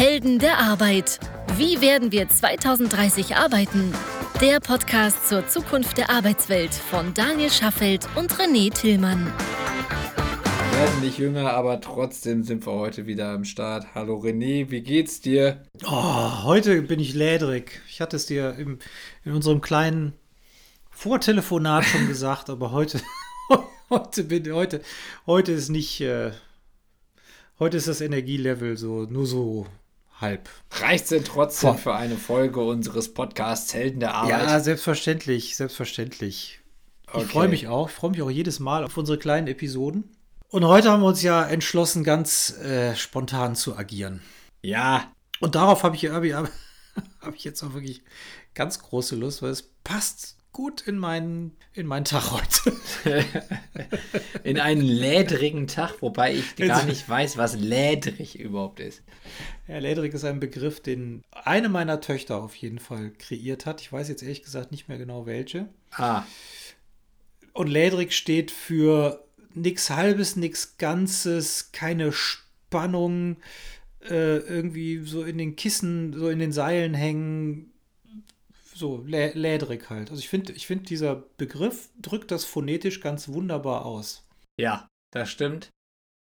Helden der Arbeit. Wie werden wir 2030 arbeiten? Der Podcast zur Zukunft der Arbeitswelt von Daniel Schaffelt und René Tillmann. Wir werden nicht jünger, aber trotzdem sind wir heute wieder am Start. Hallo René, wie geht's dir? Oh, heute bin ich lädrig. Ich hatte es dir im, in unserem kleinen Vortelefonat schon gesagt, aber heute, heute, bin, heute, heute ist nicht. Äh, heute ist das Energielevel so nur so halb. Reicht denn trotzdem für eine Folge unseres Podcasts Helden der Arbeit? Ja, selbstverständlich, selbstverständlich. Okay. Ich freue mich auch, ich freue mich auch jedes Mal auf unsere kleinen Episoden. Und heute haben wir uns ja entschlossen, ganz äh, spontan zu agieren. Ja. Und darauf habe ich, hab ich, hab ich jetzt auch wirklich ganz große Lust, weil es passt gut in meinen, in meinen Tag heute. in einen lädrigen Tag, wobei ich gar nicht weiß, was lädrig überhaupt ist. Ja, lädrig ist ein Begriff, den eine meiner Töchter auf jeden Fall kreiert hat. Ich weiß jetzt ehrlich gesagt nicht mehr genau welche. Ah. Und lädrig steht für nichts Halbes, nichts Ganzes, keine Spannung, äh, irgendwie so in den Kissen, so in den Seilen hängen, so lä lädrig halt. Also ich finde, ich finde, dieser Begriff drückt das phonetisch ganz wunderbar aus. Ja, das stimmt.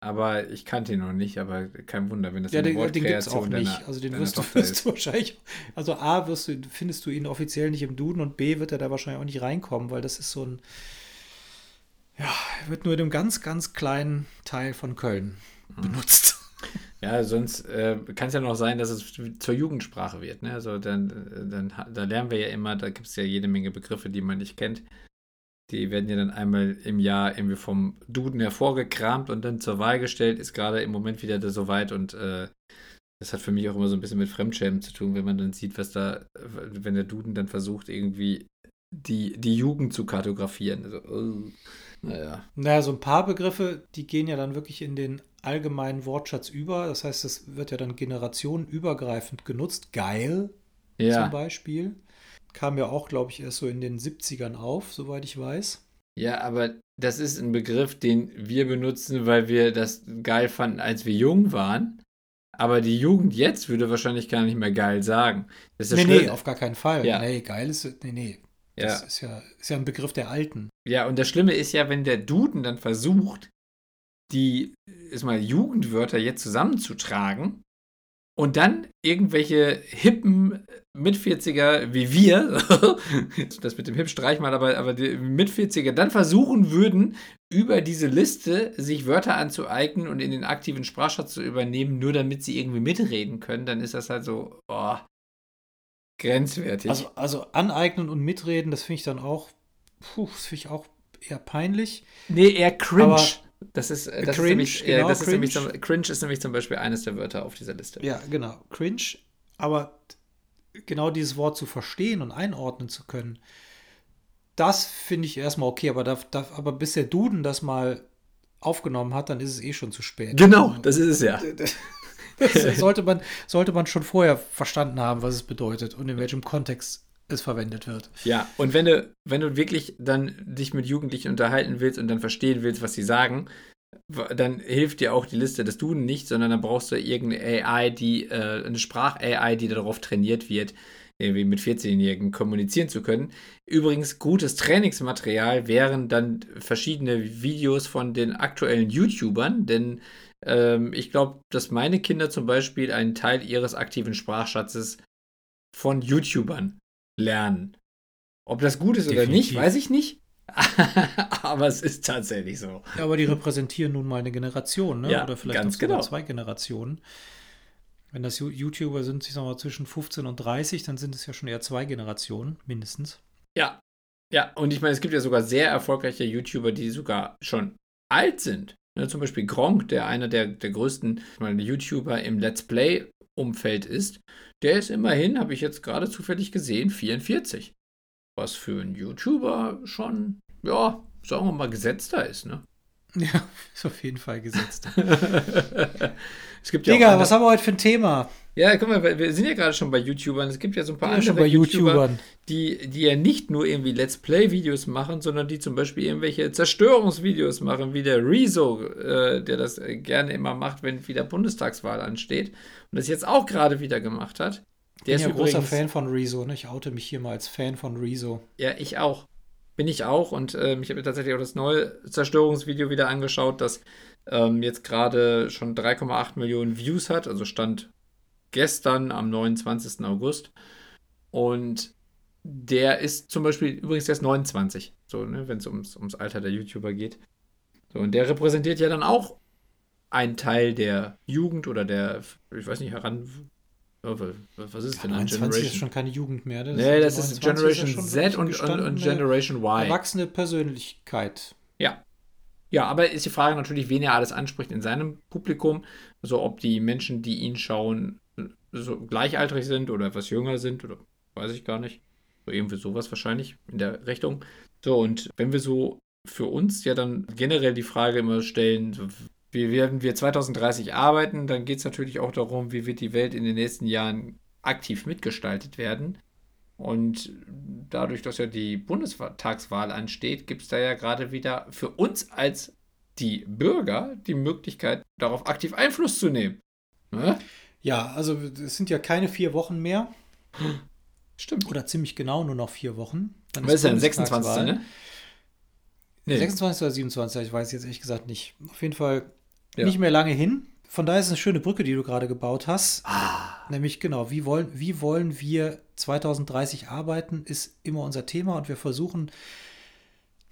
Aber ich kannte ihn noch nicht, aber kein Wunder, wenn das ja, eine den, Wortkreation den gibt's auch nicht. also den wirst du, wirst du wahrscheinlich, also A, wirst du, findest du ihn offiziell nicht im Duden und B, wird er da wahrscheinlich auch nicht reinkommen, weil das ist so ein, ja, wird nur in einem ganz, ganz kleinen Teil von Köln mhm. benutzt. Ja, sonst äh, kann es ja noch sein, dass es zur Jugendsprache wird. Ne? Also dann, äh, dann da lernen wir ja immer, da gibt es ja jede Menge Begriffe, die man nicht kennt. Die werden ja dann einmal im Jahr irgendwie vom Duden hervorgekramt und dann zur Wahl gestellt. Ist gerade im Moment wieder so weit und äh, das hat für mich auch immer so ein bisschen mit Fremdschämen zu tun, wenn man dann sieht, was da, wenn der Duden dann versucht, irgendwie die, die Jugend zu kartografieren. Also, uh, naja. Naja, so ein paar Begriffe, die gehen ja dann wirklich in den allgemeinen Wortschatz über. Das heißt, es wird ja dann generationenübergreifend genutzt. Geil ja. zum Beispiel. Kam ja auch, glaube ich, erst so in den 70ern auf, soweit ich weiß. Ja, aber das ist ein Begriff, den wir benutzen, weil wir das geil fanden, als wir jung waren. Aber die Jugend jetzt würde wahrscheinlich gar nicht mehr geil sagen. Das ist nee, nee, auf gar keinen Fall. Ja. Nee, geil ist, nee, nee. Das ja. Ist, ja, ist ja ein Begriff der Alten. Ja, und das Schlimme ist ja, wenn der Duden dann versucht, die ist mal Jugendwörter jetzt zusammenzutragen und dann irgendwelche hippen Mit-40er wie wir, das mit dem Hip streich mal, aber, aber die Mit-40er dann versuchen würden, über diese Liste sich Wörter anzueignen und in den aktiven Sprachschatz zu übernehmen, nur damit sie irgendwie mitreden können, dann ist das halt so, oh, grenzwertig. Also, also aneignen und mitreden, das finde ich dann auch, puh, das finde ich auch eher peinlich. Nee, eher cringe. Aber das ist, äh, das cringe, ist nämlich, genau, das cringe. Ist nämlich, cringe ist nämlich zum Beispiel eines der Wörter auf dieser Liste. Ja, genau. Cringe. Aber genau dieses Wort zu verstehen und einordnen zu können, das finde ich erstmal okay. Aber, da, da, aber bis der Duden das mal aufgenommen hat, dann ist es eh schon zu spät. Genau, das ist es ja. Das sollte man, sollte man schon vorher verstanden haben, was es bedeutet und in welchem Kontext es verwendet wird. Ja, und wenn du, wenn du wirklich dann dich mit Jugendlichen unterhalten willst und dann verstehen willst, was sie sagen, dann hilft dir auch die Liste des Duden nicht, sondern dann brauchst du irgendeine AI, die, äh, eine Sprach-AI, die darauf trainiert wird, irgendwie mit 14-Jährigen kommunizieren zu können. Übrigens, gutes Trainingsmaterial wären dann verschiedene Videos von den aktuellen YouTubern, denn ähm, ich glaube, dass meine Kinder zum Beispiel einen Teil ihres aktiven Sprachschatzes von YouTubern lernen. Ob das gut ist Definitiv. oder nicht, weiß ich nicht. aber es ist tatsächlich so. Ja, aber die repräsentieren nun mal eine Generation, ne? Ja, oder vielleicht ganz genau. zwei Generationen. Wenn das YouTuber sind, ich sag mal, zwischen 15 und 30, dann sind es ja schon eher zwei Generationen, mindestens. Ja. Ja, und ich meine, es gibt ja sogar sehr erfolgreiche YouTuber, die sogar schon alt sind. Ne, zum Beispiel Gronk, der einer der, der größten meine, YouTuber im Let's Play-Umfeld ist, der ist immerhin, habe ich jetzt gerade zufällig gesehen, 44. Was für einen YouTuber schon, ja, sagen wir mal, gesetzter ist, ne? Ja, ist auf jeden Fall gesetzt. es gibt ja Digga, was haben wir heute für ein Thema? Ja, guck mal, wir sind ja gerade schon bei YouTubern. Es gibt ja so ein paar Ja, andere YouTuber, YouTubern. die, die ja nicht nur irgendwie Let's Play-Videos machen, sondern die zum Beispiel irgendwelche Zerstörungsvideos machen, wie der Rezo, äh, der das äh, gerne immer macht, wenn wieder Bundestagswahl ansteht und das jetzt auch gerade wieder gemacht hat. Der Ich ist bin ja großer übrigens, Fan von Rezo. Ne? Ich oute mich hier mal als Fan von Rezo. Ja, ich auch. Bin ich auch. Und ähm, ich habe mir tatsächlich auch das neue Zerstörungsvideo wieder angeschaut, das ähm, jetzt gerade schon 3,8 Millionen Views hat. Also stand gestern am 29. August. Und der ist zum Beispiel, übrigens, der ist 29, so, ne, wenn es ums, ums Alter der YouTuber geht. So, und der repräsentiert ja dann auch einen Teil der Jugend oder der, ich weiß nicht, heran. oh, Was ist denn ein 29 ist Generation? schon keine Jugend mehr. Das Nee, das ist 29 ja Generation schon Z und, und, und Generation Y. Erwachsene Persönlichkeit. Ja. Ja, aber ist die Frage natürlich, wen er alles anspricht in seinem Publikum. Also ob die Menschen, die ihn schauen, so gleichaltrig sind oder etwas jünger sind oder weiß ich gar nicht. So irgendwie sowas wahrscheinlich in der Richtung. So, und wenn wir so für uns ja dann generell die Frage immer stellen, wie werden wir 2030 arbeiten, dann geht es natürlich auch darum, wie wird die Welt in den nächsten Jahren aktiv mitgestaltet werden. Und dadurch, dass ja die Bundestagswahl ansteht, gibt es da ja gerade wieder für uns als die Bürger die Möglichkeit, darauf aktiv Einfluss zu nehmen. Ne? Ja, also es sind ja keine vier Wochen mehr. Stimmt. Oder ziemlich genau nur noch vier Wochen. Dann Was ist denn Bundestagswahl. 26. Ne? Nee. 26 oder 27, ich weiß jetzt ehrlich gesagt nicht. Auf jeden Fall Ja. nicht mehr lange hin. Von daher ist es eine schöne Brücke, die du gerade gebaut hast. Ah. Nämlich genau, wie wollen, wie wollen wir 2030 arbeiten, ist immer unser Thema und wir versuchen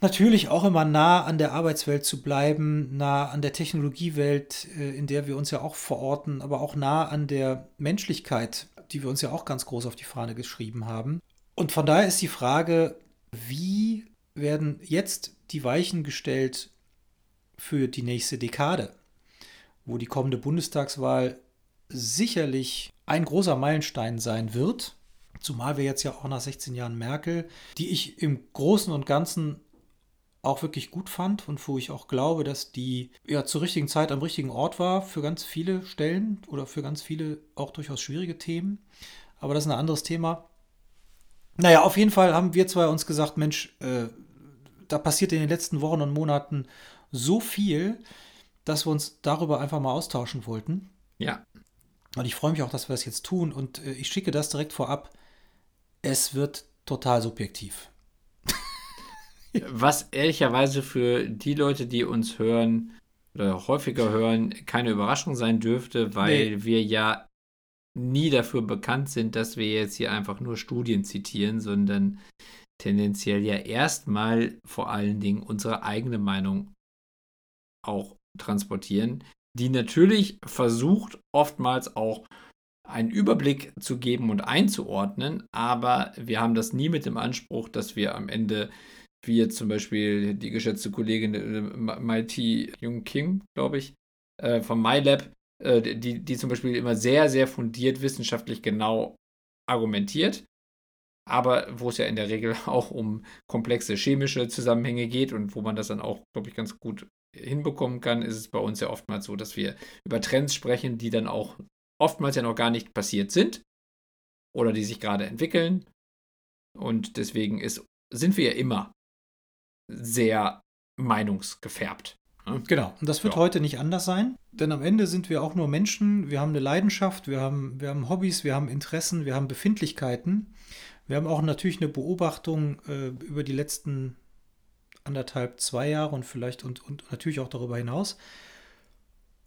natürlich auch immer nah an der Arbeitswelt zu bleiben, nah an der Technologiewelt, äh, in der wir uns ja auch verorten, aber auch nah an der Menschlichkeit, die wir uns ja auch ganz groß auf die Fahne geschrieben haben. Und von daher ist die Frage, wie werden jetzt die Weichen gestellt für die nächste Dekade, wo die kommende Bundestagswahl sicherlich ein großer Meilenstein sein wird, zumal wir jetzt ja auch nach 16 Jahren Merkel, die ich im Großen und Ganzen auch wirklich gut fand und wo ich auch glaube, dass die ja zur richtigen Zeit am richtigen Ort war für ganz viele Stellen oder für ganz viele auch durchaus schwierige Themen. Aber das ist ein anderes Thema. Naja, auf jeden Fall haben wir zwei uns gesagt, Mensch, äh, da passiert in den letzten Wochen und Monaten so viel, dass wir uns darüber einfach mal austauschen wollten. Ja. Und ich freue mich auch, dass wir das jetzt tun. Und äh, ich schicke das direkt vorab. Es wird total subjektiv. Was ehrlicherweise für die Leute, die uns hören oder häufiger hören, keine Überraschung sein dürfte, weil Nee. wir ja nie dafür bekannt sind, dass wir jetzt hier einfach nur Studien zitieren, sondern tendenziell ja erstmal vor allen Dingen unsere eigene Meinung auch transportieren, die natürlich versucht, oftmals auch einen Überblick zu geben und einzuordnen, aber wir haben das nie mit dem Anspruch, dass wir am Ende, wie jetzt zum Beispiel die geschätzte Kollegin äh, Mighty Jung Kim, glaube ich, äh, vom MyLab, äh, die, die zum Beispiel immer sehr, sehr fundiert wissenschaftlich genau argumentiert, aber wo es ja in der Regel auch um komplexe chemische Zusammenhänge geht und wo man das dann auch, glaube ich, ganz gut hinbekommen kann, ist es bei uns ja oftmals so, dass wir über Trends sprechen, die dann auch oftmals ja noch gar nicht passiert sind oder die sich gerade entwickeln. Und deswegen ist, sind wir ja immer sehr meinungsgefärbt. ne? Genau. Und das wird Ja. heute nicht anders sein. Denn am Ende sind wir auch nur Menschen. Wir haben eine Leidenschaft, wir haben, wir haben Hobbys, wir haben Interessen, wir haben Befindlichkeiten. Wir haben auch natürlich eine Beobachtung äh, über die letzten anderthalb, zwei Jahre und vielleicht und, und natürlich auch darüber hinaus.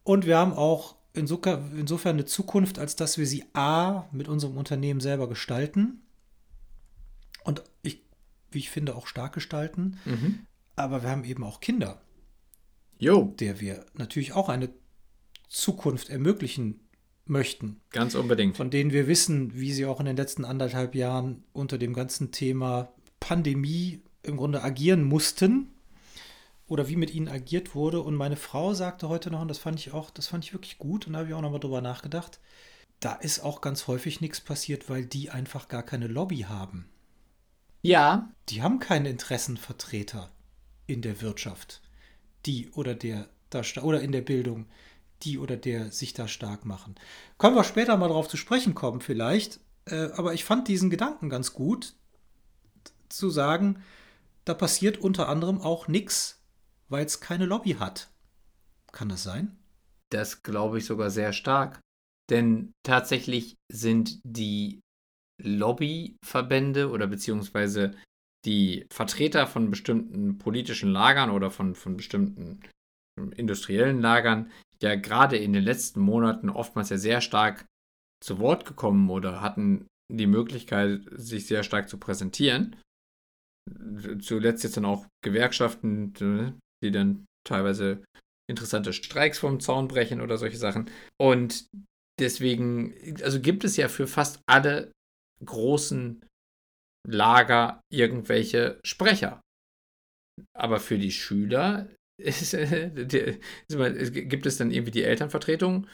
Und wir haben auch insofern, insofern eine Zukunft, als dass wir sie A mit unserem Unternehmen selber gestalten und ich, wie ich finde, auch stark gestalten. Mhm. Aber wir haben eben auch Kinder, Jo, der wir natürlich auch eine Zukunft ermöglichen möchten, ganz unbedingt. von denen wir wissen, wie sie auch in den letzten anderthalb Jahren unter dem ganzen Thema Pandemie im Grunde agieren mussten oder wie mit ihnen agiert wurde. Und meine Frau sagte heute noch, und das fand ich auch, das fand ich wirklich gut, und da habe ich auch nochmal drüber nachgedacht, da ist auch ganz häufig nichts passiert, weil die einfach gar keine Lobby haben. Ja, Die haben keine Interessenvertreter in der Wirtschaft, die oder der da sta- oder in der Bildung, die oder der sich da stark machen. Können wir später mal darauf zu sprechen kommen, vielleicht. Äh, aber ich fand diesen Gedanken ganz gut, zu sagen, da passiert unter anderem auch nichts, weil es keine Lobby hat. Kann das sein? Das glaube ich sogar sehr stark. Denn tatsächlich sind die Lobbyverbände oder beziehungsweise die Vertreter von bestimmten politischen Lagern oder von, von bestimmten industriellen Lagern ja gerade in den letzten Monaten oftmals ja sehr stark zu Wort gekommen oder hatten die Möglichkeit, sich sehr stark zu präsentieren. Zuletzt jetzt dann auch Gewerkschaften, die dann teilweise interessante Streiks vom Zaun brechen oder solche Sachen. Und deswegen, also gibt es ja für fast alle großen Lager irgendwelche Sprecher. Aber für die Schüler ist, gibt es dann irgendwie die Elternvertretung.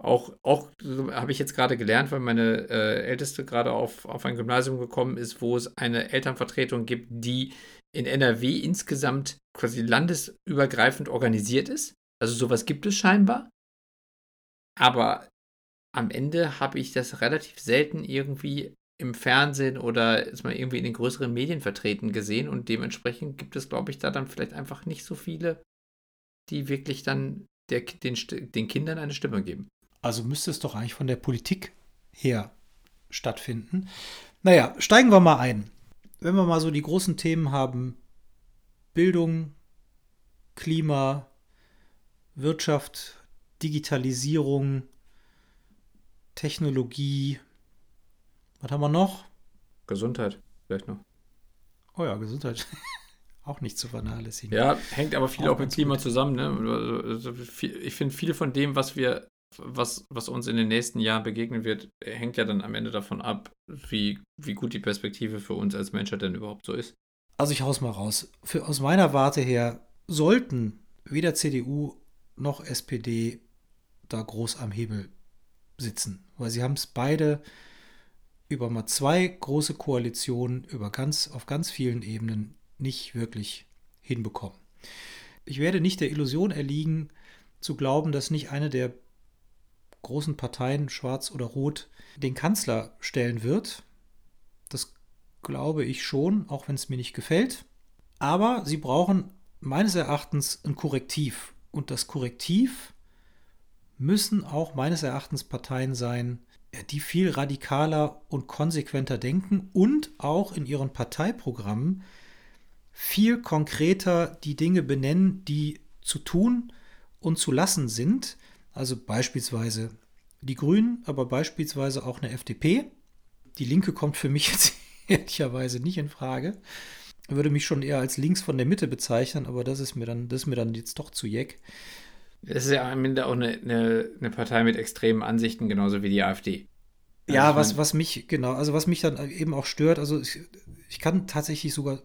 Auch, auch habe ich jetzt gerade gelernt, weil meine äh, Älteste gerade auf, auf ein Gymnasium gekommen ist, wo es eine Elternvertretung gibt, die in NRW insgesamt quasi landesübergreifend organisiert ist. Also sowas gibt es scheinbar. Aber am Ende habe ich das relativ selten irgendwie im Fernsehen oder ist mal irgendwie in den größeren Medien vertreten gesehen und dementsprechend gibt es, glaube ich, da dann vielleicht einfach nicht so viele, die wirklich dann der, den, den Kindern eine Stimme geben. Also müsste es doch eigentlich von der Politik her stattfinden. Naja, steigen wir mal ein. Wenn wir mal so die großen Themen haben, Bildung, Klima, Wirtschaft, Digitalisierung, Technologie, was haben wir noch? Gesundheit, vielleicht noch. Oh ja, Gesundheit. auch nicht zu vernachlässigen. Ja, hängt aber viel auch, auch mit Klima gut. zusammen. Ne? Also ich finde, viel von dem, was wir, was, was uns in den nächsten Jahren begegnen wird, hängt ja dann am Ende davon ab, wie, wie gut die Perspektive für uns als Menschheit denn überhaupt so ist. Also ich hau's mal raus. Für, aus meiner Warte her sollten weder CDU noch SPD da groß am Hebel sitzen, weil sie haben es beide über mal zwei große Koalitionen über ganz, auf ganz vielen Ebenen nicht wirklich hinbekommen. Ich werde nicht der Illusion erliegen, zu glauben, dass nicht eine der großen Parteien, schwarz oder rot, den Kanzler stellen wird. Das glaube ich schon, auch wenn es mir nicht gefällt. Aber sie brauchen meines Erachtens ein Korrektiv. Und das Korrektiv müssen auch meines Erachtens Parteien sein, die viel radikaler und konsequenter denken und auch in ihren Parteiprogrammen viel konkreter die Dinge benennen, die zu tun und zu lassen sind. Also beispielsweise die Grünen, aber beispielsweise auch eine FDP. Die Linke kommt für mich jetzt ehrlicherweise nicht in Frage. Würde mich schon eher als links von der Mitte bezeichnen, aber das ist mir dann, das ist mir dann jetzt doch zu jeck. Es ist ja am Ende auch eine, eine, eine, Partei mit extremen Ansichten, genauso wie die AfD. Also ja, was, was mich, genau, also was mich dann eben auch stört, also ich, ich kann tatsächlich sogar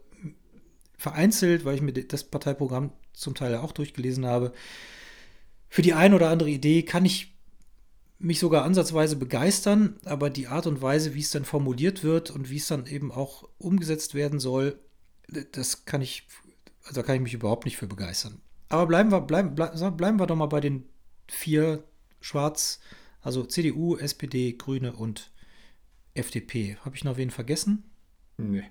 vereinzelt, weil ich mir das Parteiprogramm zum Teil auch durchgelesen habe, für die eine oder andere Idee kann ich mich sogar ansatzweise begeistern, aber die Art und Weise, wie es dann formuliert wird und wie es dann eben auch umgesetzt werden soll, das kann ich, also da kann ich mich überhaupt nicht für begeistern. Aber bleiben wir, bleiben, bleiben wir doch mal bei den vier Schwarz, also CDU, SPD, Grüne und FDP. Habe ich noch wen vergessen? Nee.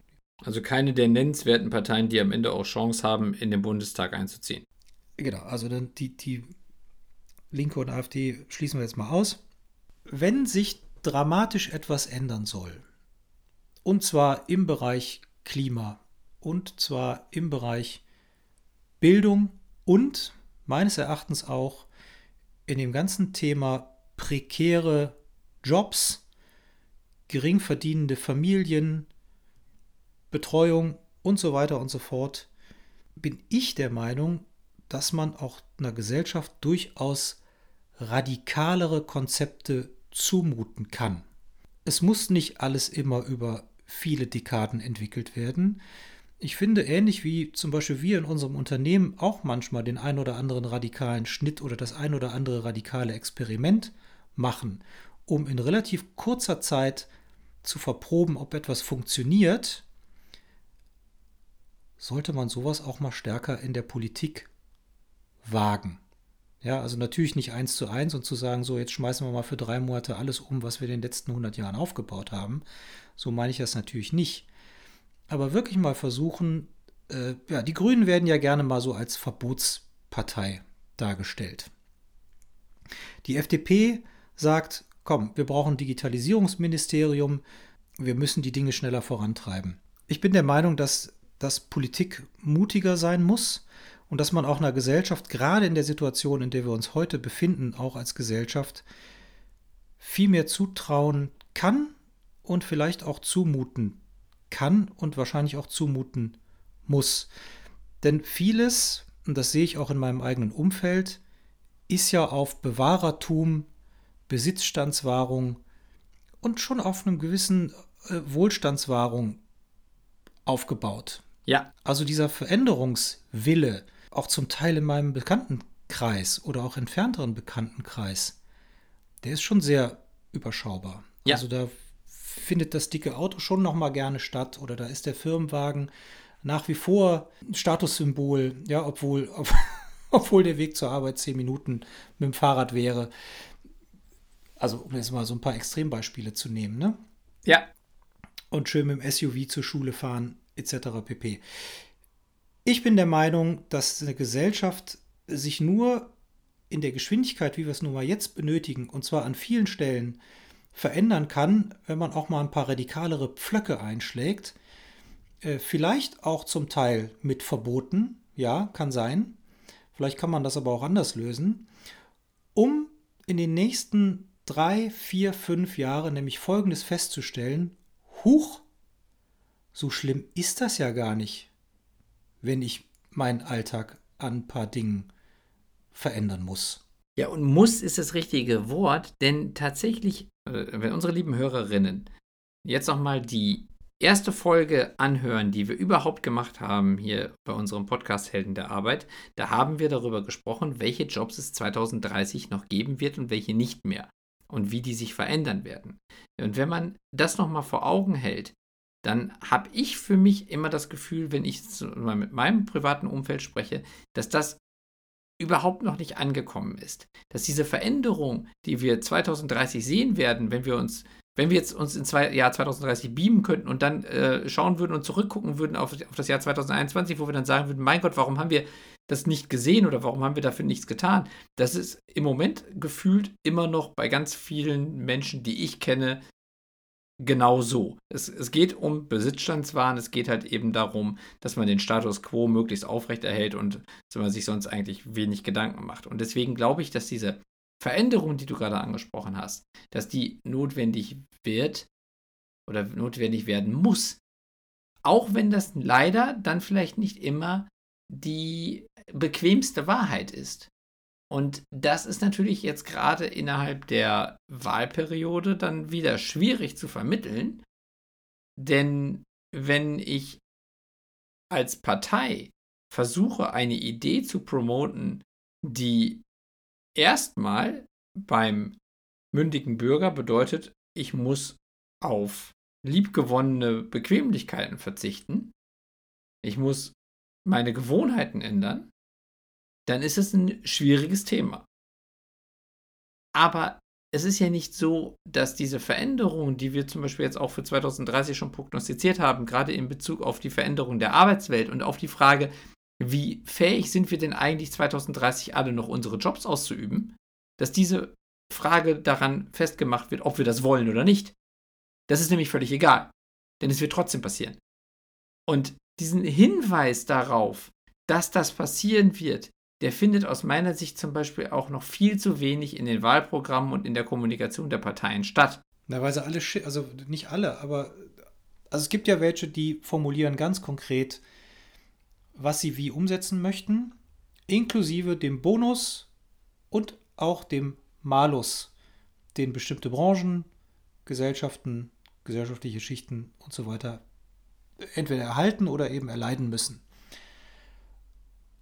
Also keine der nennenswerten Parteien, die am Ende auch Chance haben, in den Bundestag einzuziehen. Genau, also dann die, die Linke und AfD schließen wir jetzt mal aus. Wenn sich dramatisch etwas ändern soll, und zwar im Bereich Klima, und zwar im Bereich Bildung und meines Erachtens auch in dem ganzen Thema prekäre Jobs, gering verdienende Familien, Betreuung und so weiter und so fort, bin ich der Meinung, dass man auch einer Gesellschaft durchaus radikalere Konzepte zumuten kann. Es muss nicht alles immer über viele Dekaden entwickelt werden. Ich finde, ähnlich wie zum Beispiel wir in unserem Unternehmen auch manchmal den ein oder anderen radikalen Schnitt oder das ein oder andere radikale Experiment machen, um in relativ kurzer Zeit zu verproben, ob etwas funktioniert, sollte man sowas auch mal stärker in der Politik wagen. Ja, also natürlich nicht eins zu eins und zu sagen, so jetzt schmeißen wir mal für drei Monate alles um, was wir in den letzten 100 Jahren aufgebaut haben. So meine ich das natürlich nicht. Aber wirklich mal versuchen, äh, ja, die Grünen werden ja gerne mal so als Verbotspartei dargestellt. Die FDP sagt, komm, wir brauchen ein Digitalisierungsministerium, wir müssen die Dinge schneller vorantreiben. Ich bin der Meinung, dass, dass Politik mutiger sein muss und dass man auch einer Gesellschaft, gerade in der Situation, in der wir uns heute befinden, auch als Gesellschaft, viel mehr zutrauen kann und vielleicht auch zumuten kann und wahrscheinlich auch zumuten muss. Denn vieles, und das sehe ich auch in meinem eigenen Umfeld, ist ja auf Bewahrertum, Besitzstandswahrung und schon auf einem gewissen äh, Wohlstandswahrung aufgebaut. Ja. Also dieser Veränderungswille, auch zum Teil in meinem Bekanntenkreis oder auch entfernteren Bekanntenkreis, der ist schon sehr überschaubar. Ja. Also da findet das dicke Auto schon noch mal gerne statt oder da ist der Firmenwagen nach wie vor ein Statussymbol, ja, obwohl, obwohl der Weg zur Arbeit zehn Minuten mit dem Fahrrad wäre. Also, um jetzt mal so ein paar Extrembeispiele zu nehmen, ne? Ja. Und schön mit dem SUV zur Schule fahren, etc. pp. Ich bin der Meinung, dass eine Gesellschaft sich nur in der Geschwindigkeit, wie wir es nun mal jetzt benötigen, und zwar an vielen Stellen, verändern kann, wenn man auch mal ein paar radikalere Pflöcke einschlägt. Äh, vielleicht auch zum Teil mit Verboten, ja, kann sein. Vielleicht kann man das aber auch anders lösen, um in den nächsten drei, vier, fünf Jahren nämlich Folgendes festzustellen. Huch, so schlimm ist das ja gar nicht, wenn ich meinen Alltag an ein paar Dingen verändern muss. Ja, und muss ist das richtige Wort, denn tatsächlich, äh, wenn unsere lieben Hörerinnen jetzt nochmal die erste Folge anhören, die wir überhaupt gemacht haben hier bei unserem Podcast Helden der Arbeit, da haben wir darüber gesprochen, welche Jobs es 2030 noch geben wird und welche nicht mehr und wie die sich verändern werden. Und wenn man das nochmal vor Augen hält, dann habe ich für mich immer das Gefühl, wenn ich mit meinem privaten Umfeld spreche, dass das überhaupt noch nicht angekommen ist. Dass diese Veränderung, die wir 2030 sehen werden, wenn wir uns, wenn wir jetzt uns ins Jahr 2030 beamen könnten und dann äh, schauen würden und zurückgucken würden auf, auf das Jahr 2021, wo wir dann sagen würden, mein Gott, warum haben wir das nicht gesehen oder warum haben wir dafür nichts getan? Das ist im Moment gefühlt immer noch bei ganz vielen Menschen, die ich kenne, genau so. Es, es geht um Besitzstandswahn, es geht halt eben darum, dass man den Status quo möglichst aufrechterhält und dass man sich sonst eigentlich wenig Gedanken macht. Und deswegen glaube ich, dass diese Veränderung, die du gerade angesprochen hast, dass die notwendig wird oder notwendig werden muss. Auch wenn das leider dann vielleicht nicht immer die bequemste Wahrheit ist. Und das ist natürlich jetzt gerade innerhalb der Wahlperiode dann wieder schwierig zu vermitteln, denn wenn ich als Partei versuche, eine Idee zu promoten, die erstmal beim mündigen Bürger bedeutet, ich muss auf liebgewonnene Bequemlichkeiten verzichten, ich muss meine Gewohnheiten ändern, dann ist es ein schwieriges Thema. Aber es ist ja nicht so, dass diese Veränderungen, die wir zum Beispiel jetzt auch für 2030 schon prognostiziert haben, gerade in Bezug auf die Veränderung der Arbeitswelt und auf die Frage, wie fähig sind wir denn eigentlich 2030 alle noch unsere Jobs auszuüben, dass diese Frage daran festgemacht wird, ob wir das wollen oder nicht. Das ist nämlich völlig egal, denn es wird trotzdem passieren. Und diesen Hinweis darauf, dass das passieren wird, der findet aus meiner Sicht zum Beispiel auch noch viel zu wenig in den Wahlprogrammen und in der Kommunikation der Parteien statt. Na, weil sie alle, also nicht alle, aber also es gibt ja welche, die formulieren ganz konkret, was sie wie umsetzen möchten, inklusive dem Bonus und auch dem Malus, den bestimmte Branchen, Gesellschaften, gesellschaftliche Schichten und so weiter entweder erhalten oder eben erleiden müssen.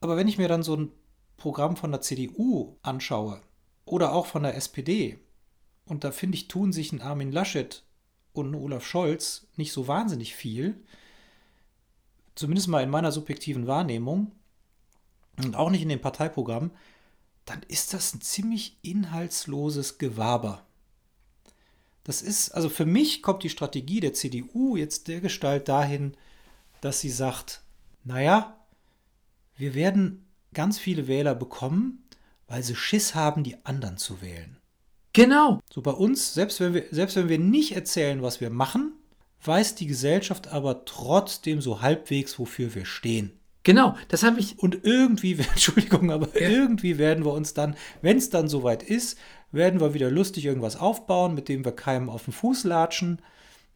Aber wenn ich mir dann so ein Programm von der CDU anschaue oder auch von der SPD, und da finde ich, tun sich ein Armin Laschet und ein Olaf Scholz nicht so wahnsinnig viel, zumindest mal in meiner subjektiven Wahrnehmung und auch nicht in den Parteiprogrammen, dann ist das ein ziemlich inhaltsloses Gewaber. Das ist, also für mich kommt die Strategie der CDU jetzt der Gestalt dahin, dass sie sagt, naja, wir werden ganz viele Wähler bekommen, weil sie Schiss haben, die anderen zu wählen. Genau. So bei uns, selbst wenn wir, selbst wenn wir nicht erzählen, was wir machen, weiß die Gesellschaft aber trotzdem so halbwegs, wofür wir stehen. Genau, das habe ich. Und irgendwie, Entschuldigung, aber Ja. irgendwie werden wir uns dann, wenn es dann soweit ist, werden wir wieder lustig irgendwas aufbauen, mit dem wir keinem auf den Fuß latschen,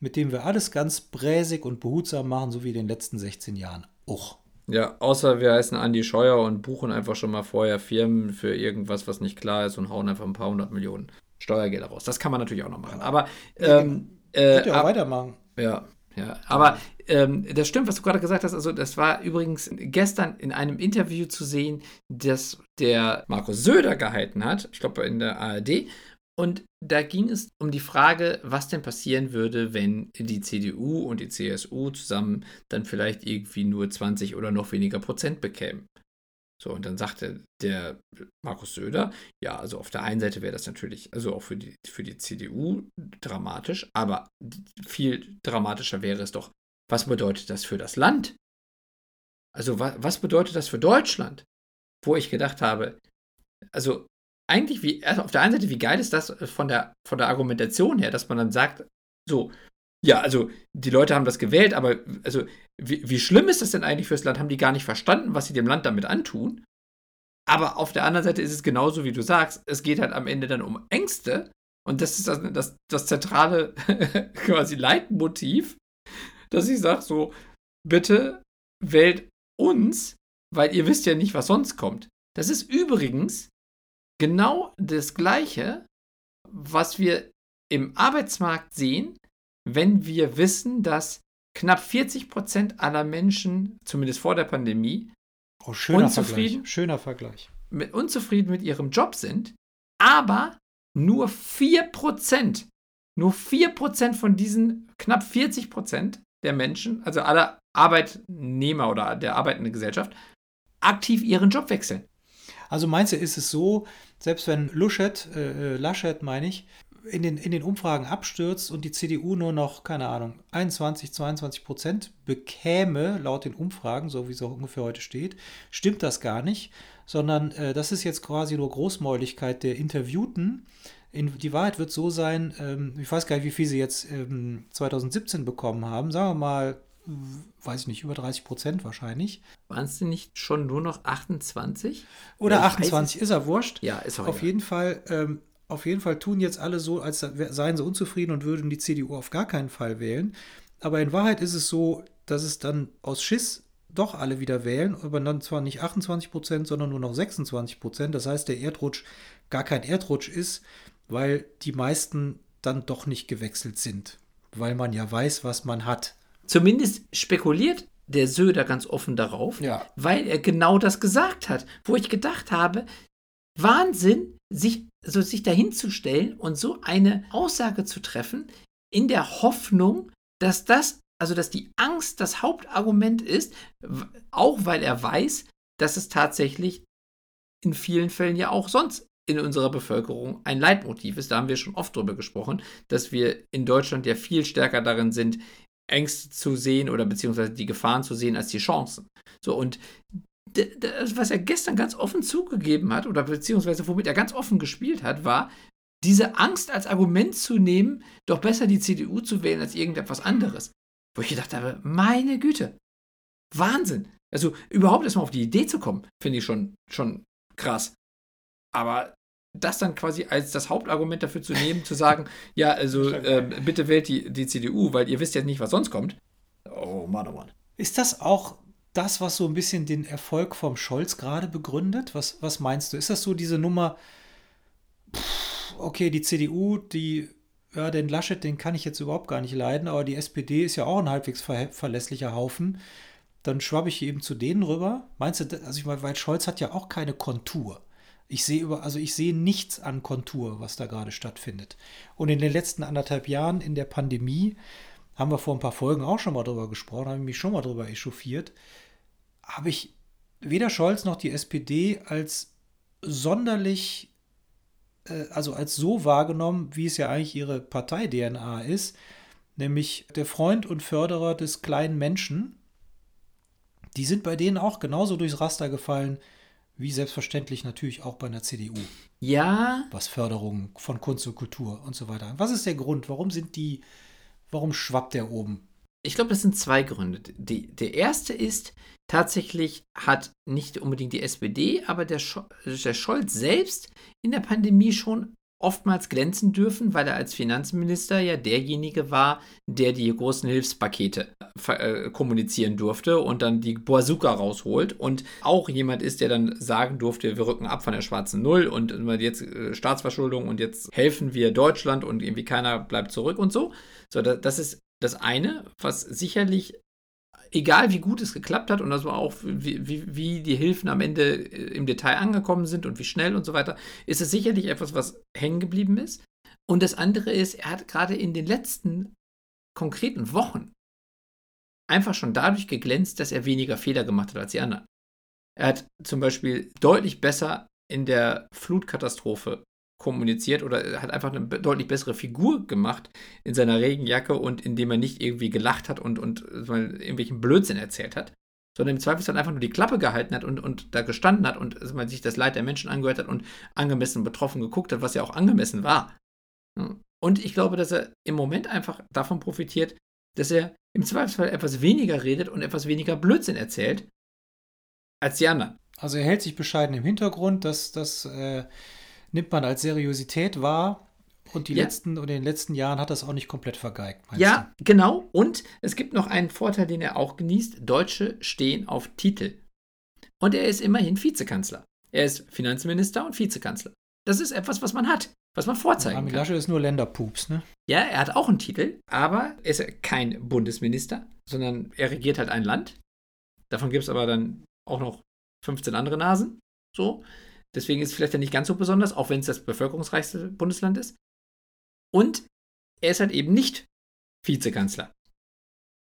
mit dem wir alles ganz bräsig und behutsam machen, so wie in den letzten 16 Jahren auch. Ja, außer wir heißen Andi Scheuer und buchen einfach schon mal vorher Firmen für irgendwas, was nicht klar ist und hauen einfach ein paar hundert Millionen Steuergelder raus. Das kann man natürlich auch noch machen. Aber ähm, äh, Könnt ihr auch ab- weitermachen. Ja, ja. Aber ähm, das stimmt, was du gerade gesagt hast. Also, das war übrigens gestern in einem Interview zu sehen, das der Markus Söder gehalten hat. Ich glaube, in der ARD. Und da ging es um die Frage, was denn passieren würde, wenn die CDU und die CSU zusammen dann vielleicht irgendwie nur 20 oder noch weniger Prozent bekämen. So, und dann sagte der Markus Söder, ja, also auf der einen Seite wäre das natürlich, also auch für die, für die CDU dramatisch, aber viel dramatischer wäre es doch, was bedeutet das für das Land? Also wa was bedeutet das für Deutschland? Wo ich gedacht habe, also eigentlich wie, also auf der einen Seite, wie geil ist das von der, von der Argumentation her, dass man dann sagt, so, ja, also die Leute haben das gewählt, aber also wie, wie schlimm ist das denn eigentlich fürs Land? Haben die gar nicht verstanden, was sie dem Land damit antun? Aber auf der anderen Seite ist es genauso, wie du sagst, es geht halt am Ende dann um Ängste. Und das ist das, das, das zentrale quasi Leitmotiv, dass ich sage so, bitte wählt uns, weil ihr wisst ja nicht, was sonst kommt. Das ist übrigens genau das Gleiche, was wir im Arbeitsmarkt sehen, wenn wir wissen, dass knapp 40 Prozent aller Menschen, zumindest vor der Pandemie, Oh, schöner Unzufrieden? Vergleich. Schöner Vergleich. mit, unzufrieden mit ihrem Job sind, aber nur 4%, nur 4% von diesen knapp 40% der Menschen, also aller Arbeitnehmer oder der arbeitenden Gesellschaft, aktiv ihren Job wechseln. Also meinst du, ist es so, selbst wenn Luschet, äh, äh, Laschet meine ich, in den, in den Umfragen abstürzt und die CDU nur noch, keine Ahnung, 21, 22 Prozent bekäme, laut den Umfragen, so wie es auch ungefähr heute steht, stimmt das gar nicht, sondern äh, das ist jetzt quasi nur Großmäuligkeit der Interviewten. In, die Wahrheit wird so sein, ähm, ich weiß gar nicht, wie viel sie jetzt ähm, 2017 bekommen haben, sagen wir mal, weiß ich nicht, über 30 Prozent wahrscheinlich. Waren es denn nicht schon nur noch 28? Oder Ja, weiß 28, ist er wurscht. Ja, ist auch Auf egal. jeden Fall, ähm, auf jeden Fall tun jetzt alle so, als seien sie unzufrieden und würden die CDU auf gar keinen Fall wählen. Aber in Wahrheit ist es so, dass es dann aus Schiss doch alle wieder wählen, aber dann zwar nicht 28 Prozent, sondern nur noch 26 Prozent. Das heißt, der Erdrutsch gar kein Erdrutsch ist, weil die meisten dann doch nicht gewechselt sind, weil man ja weiß, was man hat. Zumindest spekuliert der Söder ganz offen darauf, Ja. weil er genau das gesagt hat, wo ich gedacht habe, Wahnsinn, sich, so sich dahin zu stellen und so eine Aussage zu treffen, in der Hoffnung, dass das, also dass die Angst das Hauptargument ist, auch weil er weiß, dass es tatsächlich in vielen Fällen ja auch sonst in unserer Bevölkerung ein Leitmotiv ist. Da haben wir schon oft drüber gesprochen, dass wir in Deutschland ja viel stärker darin sind, Ängste zu sehen oder beziehungsweise die Gefahren zu sehen als die Chancen. So, und d- d- was er gestern ganz offen zugegeben hat, oder beziehungsweise womit er ganz offen gespielt hat, war, diese Angst als Argument zu nehmen, doch besser die CDU zu wählen als irgendetwas anderes. Wo ich gedacht habe, meine Güte, Wahnsinn. Also überhaupt erstmal auf die Idee zu kommen, finde ich schon, schon krass. Aber das dann quasi als das Hauptargument dafür zu nehmen, zu sagen, ja, also äh, bitte wählt die, die CDU, weil ihr wisst ja nicht, was sonst kommt. Oh Mann, oh Mann. Ist das auch das, was so ein bisschen den Erfolg vom Scholz gerade begründet? Was, was meinst du? Ist das so diese Nummer, pff, okay, die CDU, die, ja, den Laschet, den kann ich jetzt überhaupt gar nicht leiden, aber die SPD ist ja auch ein halbwegs ver verlässlicher Haufen. Dann schwappe ich eben zu denen rüber. Meinst du, also ich meine, weil Scholz hat ja auch keine Kontur. Ich sehe über, also ich sehe nichts an Kontur, was da gerade stattfindet. Und in den letzten anderthalb Jahren in der Pandemie haben wir vor ein paar Folgen auch schon mal drüber gesprochen, habe ich mich schon mal drüber echauffiert, habe ich weder Scholz noch die SPD als sonderlich, äh, also als so wahrgenommen, wie es ja eigentlich ihre Partei-DNA ist, nämlich der Freund und Förderer des kleinen Menschen. Die sind bei denen auch genauso durchs Raster gefallen, wie selbstverständlich natürlich auch bei einer CDU. Ja. Was Förderung von Kunst und Kultur und so weiter. Was ist der Grund? Warum sind die, warum schwappt der oben? Ich glaube, das sind zwei Gründe. Die, der erste ist, tatsächlich hat nicht unbedingt die SPD, aber der, Scho der Scholz selbst in der Pandemie schon oftmals glänzen dürfen, weil er als Finanzminister ja derjenige war, der die großen Hilfspakete äh, kommunizieren durfte und dann die Bazooka rausholt und auch jemand ist, der dann sagen durfte, wir rücken ab von der schwarzen Null und jetzt äh, Staatsverschuldung und jetzt helfen wir Deutschland und irgendwie keiner bleibt zurück und so. So, das ist das eine, was sicherlich egal wie gut es geklappt hat und das war auch, wie, wie, wie, die Hilfen am Ende äh, im Detail angekommen sind und wie schnell und so weiter, ist es sicherlich etwas, was hängen geblieben ist. Und das andere ist, er hat gerade in den letzten konkreten Wochen einfach schon dadurch geglänzt, dass er weniger Fehler gemacht hat als die anderen. Er hat zum Beispiel deutlich besser in der Flutkatastrophe kommuniziert oder hat einfach eine deutlich bessere Figur gemacht in seiner Regenjacke und indem er nicht irgendwie gelacht hat und, und irgendwelchen Blödsinn erzählt hat, sondern im Zweifelsfall einfach nur die Klappe gehalten hat und, und da gestanden hat und man sich das Leid der Menschen angehört hat und angemessen betroffen geguckt hat, was ja auch angemessen war. Und ich glaube, dass er im Moment einfach davon profitiert, dass er im Zweifelsfall etwas weniger redet und etwas weniger Blödsinn erzählt als die anderen. Also er hält sich bescheiden im Hintergrund, dass das äh, nimmt man als Seriosität wahr. Und die ja. letzten und in den letzten Jahren hat das auch nicht komplett vergeigt. Ja, du? genau. Und es gibt noch einen Vorteil, den er auch genießt. Deutsche stehen auf Titel. Und er ist immerhin Vizekanzler. Er ist Finanzminister und Vizekanzler. Das ist etwas, was man hat, was man vorzeigen Armin kann. Lasche ist nur Länderpups, ne? Ja, er hat auch einen Titel, aber er ist kein Bundesminister, sondern er regiert halt ein Land. Davon gibt es aber dann auch noch 15 andere Nasen. So. Deswegen ist es vielleicht ja nicht ganz so besonders, auch wenn es das bevölkerungsreichste Bundesland ist. Und er ist halt eben nicht Vizekanzler.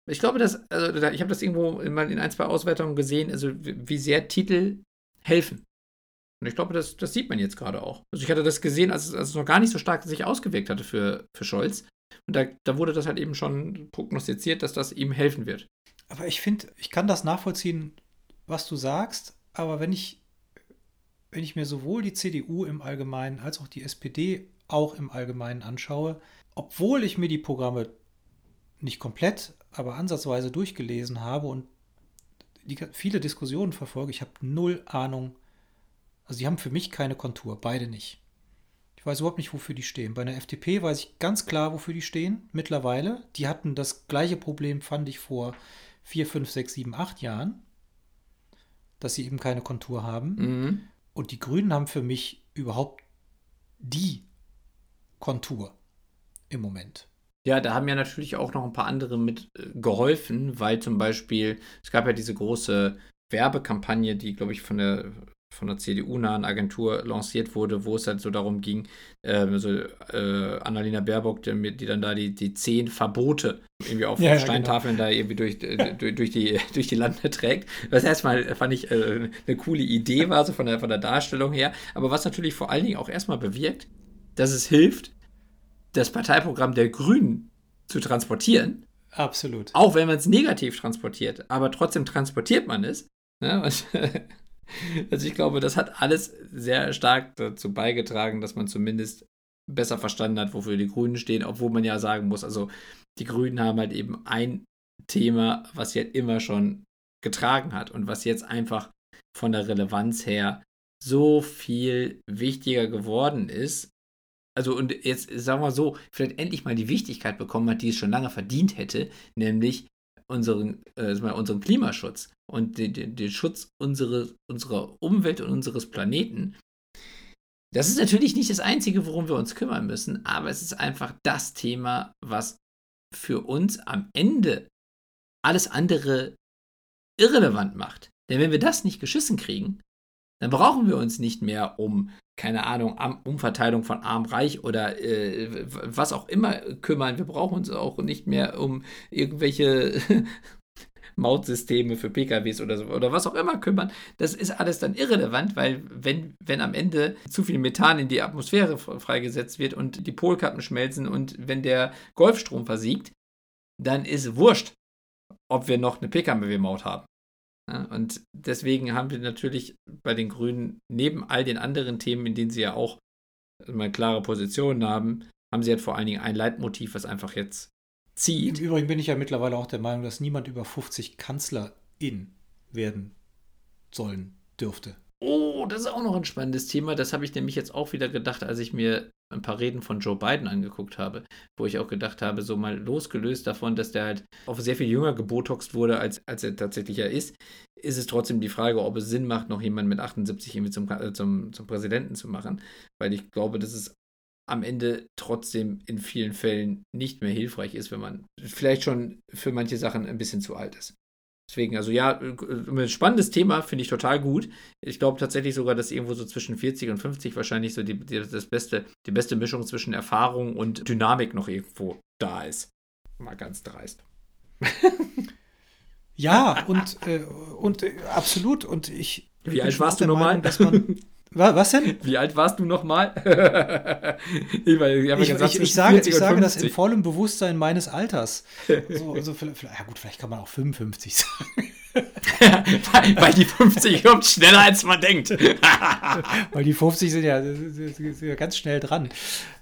Ich glaube, dass, also ich habe das irgendwo mal in ein, zwei Auswertungen gesehen, also wie sehr Titel helfen. Und ich glaube, das, das sieht man jetzt gerade auch. Also ich hatte das gesehen, als, als es noch gar nicht so stark sich ausgewirkt hatte für, für Scholz. Und da, da wurde das halt eben schon prognostiziert, dass das ihm helfen wird. Aber ich finde, ich kann das nachvollziehen, was du sagst, aber wenn ich wenn ich mir sowohl die CDU im Allgemeinen als auch die SPD auch im Allgemeinen anschaue, obwohl ich mir die Programme nicht komplett, aber ansatzweise durchgelesen habe und die, viele Diskussionen verfolge, ich habe null Ahnung. Also die haben für mich keine Kontur, beide nicht. Ich weiß überhaupt nicht, wofür die stehen. Bei der FDP weiß ich ganz klar, wofür die stehen, mittlerweile. Die hatten das gleiche Problem, fand ich, vor vier, fünf, sechs, sieben, acht Jahren, dass sie eben keine Kontur haben. Mhm. Und die Grünen haben für mich überhaupt die Kontur im Moment. Ja, da haben ja natürlich auch noch ein paar andere mit äh, geholfen, weil zum Beispiel, es gab ja diese große Werbekampagne, die, glaube ich, von der von der CDU-nahen Agentur lanciert wurde, wo es halt so darum ging, äh, so, äh, Annalena Baerbock, die, die, dann da die, die zehn Verbote irgendwie auf ja, Steintafeln ja, genau. da irgendwie durch, äh, durch, durch, die, durch die Lande trägt. Was erstmal fand ich äh, eine coole Idee war, so von der, von der Darstellung her. Aber was natürlich vor allen Dingen auch erstmal bewirkt, dass es hilft, das Parteiprogramm der Grünen zu transportieren. Absolut. Auch wenn man es negativ transportiert, aber trotzdem transportiert man es. Ne? Und also ich glaube, das hat alles sehr stark dazu beigetragen, dass man zumindest besser verstanden hat, wofür die Grünen stehen, obwohl man ja sagen muss, also die Grünen haben halt eben ein Thema, was sie halt immer schon getragen hat und was jetzt einfach von der Relevanz her so viel wichtiger geworden ist. Also und jetzt sagen wir so, vielleicht endlich mal die Wichtigkeit bekommen hat, die es schon lange verdient hätte, nämlich unseren, äh, unseren Klimaschutz und den, den, den Schutz unsere, unserer Umwelt und unseres Planeten. Das ist natürlich nicht das Einzige, worum wir uns kümmern müssen, aber es ist einfach das Thema, was für uns am Ende alles andere irrelevant macht. Denn wenn wir das nicht geschissen kriegen, dann brauchen wir uns nicht mehr um, keine Ahnung, Umverteilung von arm-reich oder äh, was auch immer kümmern. Wir brauchen uns auch nicht mehr um irgendwelche Mautsysteme für PKWs oder so oder was auch immer kümmern, das ist alles dann irrelevant, weil wenn, wenn am Ende zu viel Methan in die Atmosphäre freigesetzt wird und die Polkappen schmelzen und wenn der Golfstrom versiegt, dann ist wurscht, ob wir noch eine Pkw-Maut haben. Und deswegen haben wir natürlich bei den Grünen neben all den anderen Themen, in denen sie ja auch mal klare Positionen haben, haben sie halt vor allen Dingen ein Leitmotiv, was einfach jetzt zieht. Im Übrigen bin ich ja mittlerweile auch der Meinung, dass niemand über 50 Kanzlerin werden sollen dürfte. Oh, das ist auch noch ein spannendes Thema. Das habe ich nämlich jetzt auch wieder gedacht, als ich mir ein paar Reden von Joe Biden angeguckt habe, wo ich auch gedacht habe, so mal losgelöst davon, dass der halt auch sehr viel jünger gebotoxt wurde, als, als er tatsächlich ja ist, ist es trotzdem die Frage, ob es Sinn macht, noch jemanden mit 78 irgendwie zum, äh, zum, zum Präsidenten zu machen. Weil ich glaube, dass es am Ende trotzdem in vielen Fällen nicht mehr hilfreich ist, wenn man vielleicht schon für manche Sachen ein bisschen zu alt ist. Deswegen, also ja, ein spannendes Thema, finde ich total gut. Ich glaube tatsächlich sogar, dass irgendwo so zwischen 40 und 50 wahrscheinlich so die, die, das beste, die beste Mischung zwischen Erfahrung und Dynamik noch irgendwo da ist. Mal ganz dreist. ja, und, äh, und äh, absolut. Und ich. Wie alt warst du nochmal? Dass man, Was denn? Wie alt warst du nochmal? ich, ich, ich, ich, sage, ich sage das in vollem Bewusstsein meines Alters. So, also vielleicht, ja gut, vielleicht kann man auch 55 sagen. weil, die 50 kommt schneller als man denkt. weil die 50 sind ja, sind ja ganz schnell dran.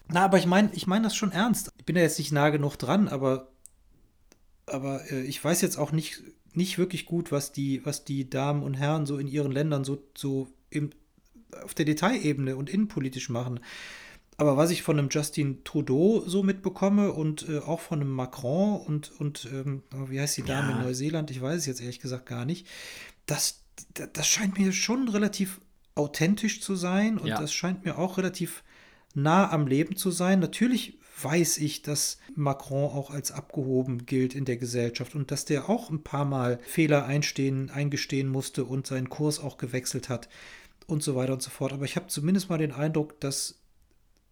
Na, aber ich meine ich mein das schon ernst. Ich bin ja jetzt nicht nah genug dran, aber, aber äh, ich weiß jetzt auch nicht, nicht wirklich gut, was die, was die Damen und Herren so in ihren Ländern so, so im auf der Detailebene und innenpolitisch machen. Aber was ich von einem Justin Trudeau so mitbekomme und äh, auch von einem Macron und, und ähm, wie heißt die Dame ja. in Neuseeland, ich weiß es jetzt ehrlich gesagt gar nicht, das, das scheint mir schon relativ authentisch zu sein und ja. das scheint mir auch relativ nah am Leben zu sein. Natürlich weiß ich, dass Macron auch als abgehoben gilt in der Gesellschaft und dass der auch ein paar Mal Fehler einstehen, eingestehen musste und seinen Kurs auch gewechselt hat und so weiter und so fort. Aber ich habe zumindest mal den Eindruck, dass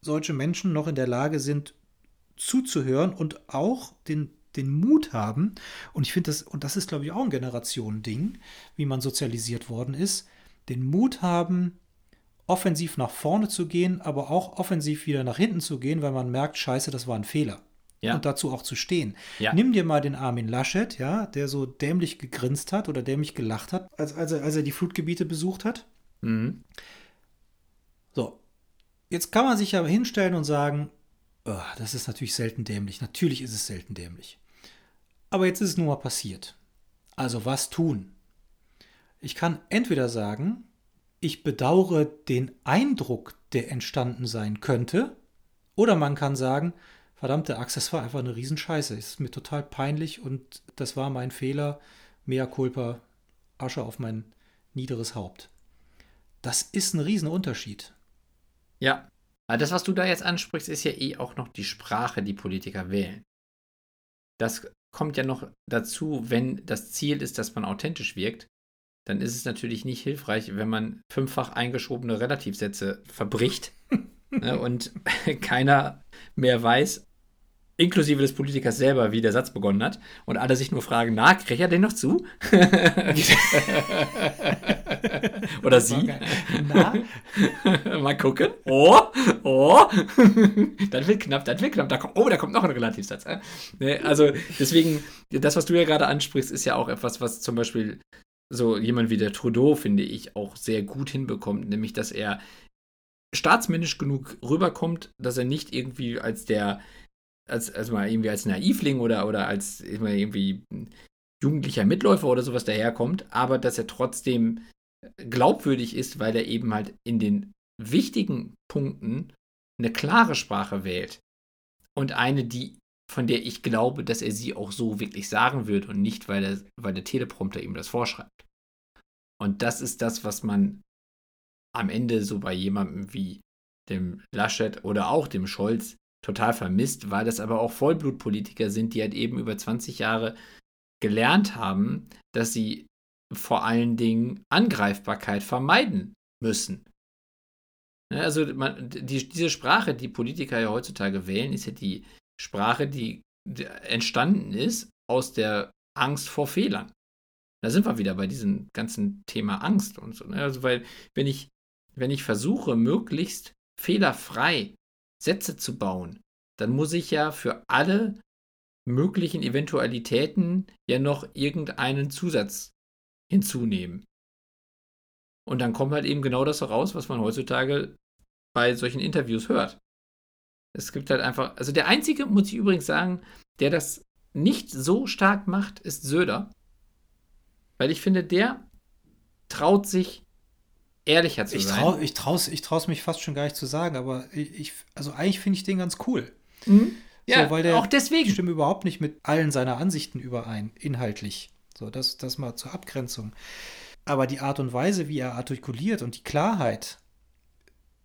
solche Menschen noch in der Lage sind, zuzuhören und auch den, den Mut haben. Und ich finde das, und das ist, glaube ich, auch ein Generationending, wie man sozialisiert worden ist, den Mut haben, offensiv nach vorne zu gehen, aber auch offensiv wieder nach hinten zu gehen, weil man merkt, scheiße, das war ein Fehler. Ja. Und dazu auch zu stehen. Ja. Nimm dir mal den Armin Laschet, ja, der so dämlich gegrinst hat oder dämlich gelacht hat, als, als, er, als er die Flutgebiete besucht hat. Mhm. So, jetzt kann man sich ja hinstellen und sagen, oh, das ist natürlich selten dämlich. Natürlich ist es selten dämlich. Aber jetzt ist es nun mal passiert. Also was tun? Ich kann entweder sagen, ich bedauere den Eindruck, der entstanden sein könnte, oder man kann sagen, verdammte Axt, das war einfach eine Riesenscheiße. Es ist mir total peinlich und das war mein Fehler. Mea culpa, Asche auf mein niederes Haupt. Das ist ein Riesenunterschied. Ja. Aber das, was du da jetzt ansprichst, ist ja eh auch noch die Sprache, die Politiker wählen. Das kommt ja noch dazu, wenn das Ziel ist, dass man authentisch wirkt, dann ist es natürlich nicht hilfreich, wenn man fünffach eingeschobene Relativsätze verbricht ne, und keiner mehr weiß, inklusive des Politikers selber, wie der Satz begonnen hat, und alle sich nur fragen, na, kriegt er den noch zu? Oder sie? Mal gucken. Oh, oh. das wird knapp, das wird knapp. Da kommt, oh, da kommt noch ein Relativsatz. Ne, also deswegen, das, was du ja gerade ansprichst, ist ja auch etwas, was zum Beispiel so jemand wie der Trudeau, finde ich, auch sehr gut hinbekommt, nämlich dass er staatsmännisch genug rüberkommt, dass er nicht irgendwie als der als, also mal irgendwie als Naivling oder, oder als irgendwie jugendlicher Mitläufer oder sowas daherkommt, aber dass er trotzdem glaubwürdig ist, weil er eben halt in den wichtigen Punkten eine klare Sprache wählt. Und eine, die, von der ich glaube, dass er sie auch so wirklich sagen wird und nicht, weil, er, weil der Teleprompter ihm das vorschreibt. Und das ist das, was man am Ende so bei jemandem wie dem Laschet oder auch dem Scholz total vermisst, weil das aber auch Vollblutpolitiker sind, die halt eben über 20 Jahre gelernt haben, dass sie vor allen Dingen Angreifbarkeit vermeiden müssen. Ne, also man, die, diese Sprache, die Politiker ja heutzutage wählen, ist ja die Sprache, die entstanden ist aus der Angst vor Fehlern. Da sind wir wieder bei diesem ganzen Thema Angst und so. Ne? Also, weil, wenn ich, wenn ich versuche, möglichst fehlerfrei Sätze zu bauen, dann muss ich ja für alle möglichen Eventualitäten ja noch irgendeinen Zusatz hinzunehmen. Und dann kommt halt eben genau das heraus, was man heutzutage bei solchen Interviews hört. Es gibt halt einfach, also der einzige, muss ich übrigens sagen, der das nicht so stark macht, ist Söder. Weil ich finde, der traut sich ehrlicher zu ich sein. Trau, ich traue ich trau's mich fast schon gar nicht zu sagen, aber ich, also eigentlich finde ich den ganz cool. Mhm. So, Ja, auch deswegen. stimmt überhaupt nicht mit allen seiner Ansichten überein, inhaltlich. So, das, das mal zur Abgrenzung. Aber die Art und Weise, wie er artikuliert und die Klarheit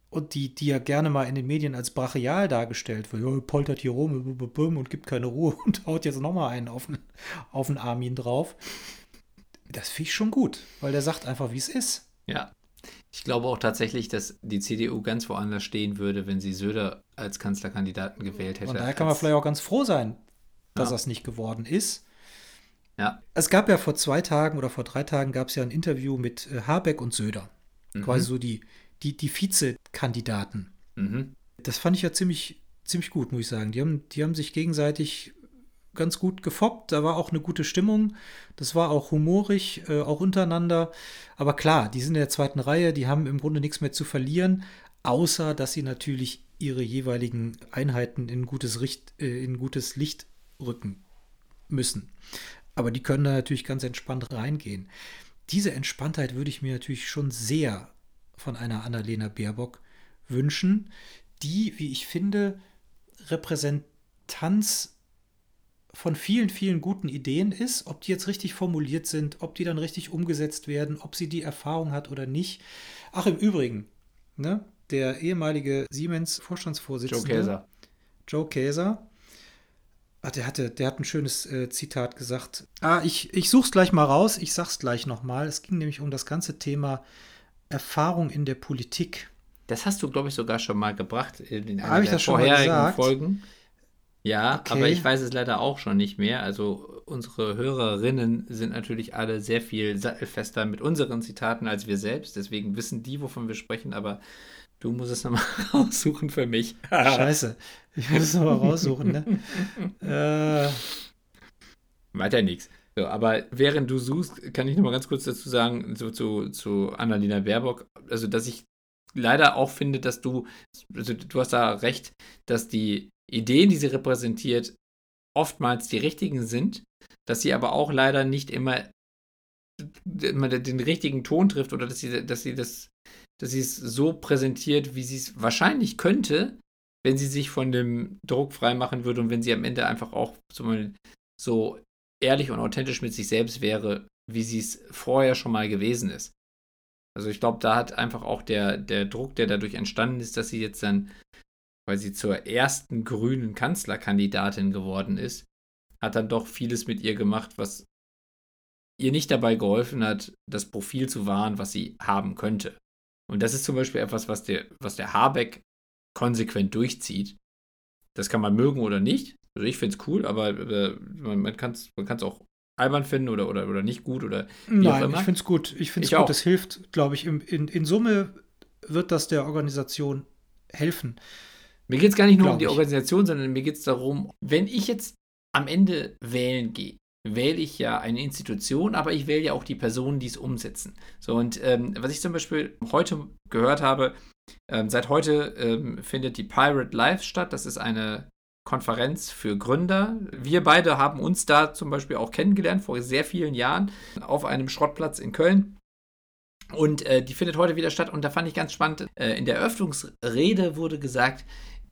und die, die ja gerne mal in den Medien als brachial dargestellt wird, ja, er poltert hier rum und gibt keine Ruhe und haut jetzt nochmal einen auf den, auf den Armin drauf. Das finde ich schon gut, weil der sagt einfach, wie es ist. Ja. Ich glaube auch tatsächlich, dass die CDU ganz woanders stehen würde, wenn sie Söder als Kanzlerkandidaten gewählt hätte. Von daher kann man vielleicht auch ganz froh sein, dass Ja. das nicht geworden ist. Ja. Es gab ja vor zwei Tagen oder vor drei Tagen gab es ja ein Interview mit äh, Habeck und Söder. Mhm. Quasi so die, die, die Vizekandidaten. Mhm. Das fand ich ja ziemlich, ziemlich gut, muss ich sagen. Die haben, die haben sich gegenseitig ganz gut gefoppt. Da war auch eine gute Stimmung. Das war auch humorig, äh, auch untereinander. Aber klar, die sind in der zweiten Reihe, die haben im Grunde nichts mehr zu verlieren, außer dass sie natürlich ihre jeweiligen Einheiten in gutes, Richt, äh, in gutes Licht rücken müssen. Aber die können da natürlich ganz entspannt reingehen. Diese Entspanntheit würde ich mir natürlich schon sehr von einer Annalena Baerbock wünschen, die, wie ich finde, Repräsentanz von vielen, vielen guten Ideen ist. Ob die jetzt richtig formuliert sind, ob die dann richtig umgesetzt werden, ob sie die Erfahrung hat oder nicht. Ach, im Übrigen, ne, der ehemalige Siemens-Vorstandsvorsitzende Joe Käser. Joe Käser. Ach, der, hatte, der hat ein schönes äh, Zitat gesagt. Ah, ich, ich such's gleich mal raus, ich sag's gleich nochmal. Es ging nämlich um das ganze Thema Erfahrung in der Politik. Das hast du, glaube ich, sogar schon mal gebracht in einer der mal vorherigen? Folgen. Ja, Okay. aber ich weiß es leider auch schon nicht mehr. Also unsere Hörerinnen sind natürlich alle sehr viel sattelfester mit unseren Zitaten als wir selbst. Deswegen wissen die, wovon wir sprechen, aber du musst es nochmal raussuchen für mich. Scheiße. Ich muss es nochmal raussuchen, ne? äh, Weiter nichts. So, aber während du suchst, kann ich noch mal ganz kurz dazu sagen, so, zu, zu Annalena Baerbock, also dass ich leider auch finde, dass du, also du hast da recht, dass die Ideen, die sie repräsentiert, oftmals die richtigen sind, dass sie aber auch leider nicht immer, immer den richtigen Ton trifft oder dass sie, dass sie das, dass sie es so präsentiert, wie sie es wahrscheinlich könnte, wenn sie sich von dem Druck freimachen würde und wenn sie am Ende einfach auch so, ehrlich und authentisch mit sich selbst wäre, wie sie es vorher schon mal gewesen ist. Also ich glaube, da hat einfach auch der, der Druck, der dadurch entstanden ist, dass sie jetzt dann, weil sie zur ersten grünen Kanzlerkandidatin geworden ist, hat dann doch vieles mit ihr gemacht, was ihr nicht dabei geholfen hat, das Profil zu wahren, was sie haben könnte. Und das ist zum Beispiel etwas, was der, was der Habeck konsequent durchzieht. Das kann man mögen oder nicht. Also ich finde es cool, aber äh, man, man kann es man kann's auch albern finden oder, oder, oder nicht gut oder nein, ich finde es gut. Ich finde es gut. auch. Das hilft, glaube ich, im, in, in Summe wird das der Organisation helfen. Mir geht es gar nicht nur um die ich. Organisation, sondern mir geht es darum, wenn ich jetzt am Ende wählen gehe, wähle ich ja eine Institution, aber ich wähle ja auch die Personen, die es umsetzen. So, und ähm, was ich zum Beispiel heute gehört habe, ähm, seit heute ähm, findet die Pirate Live statt. Das ist eine Konferenz für Gründer. Wir beide haben uns da zum Beispiel auch kennengelernt vor sehr vielen Jahren auf einem Schrottplatz in Köln. Und äh, die findet heute wieder statt. Und da fand ich ganz spannend, äh, in der Eröffnungsrede wurde gesagt,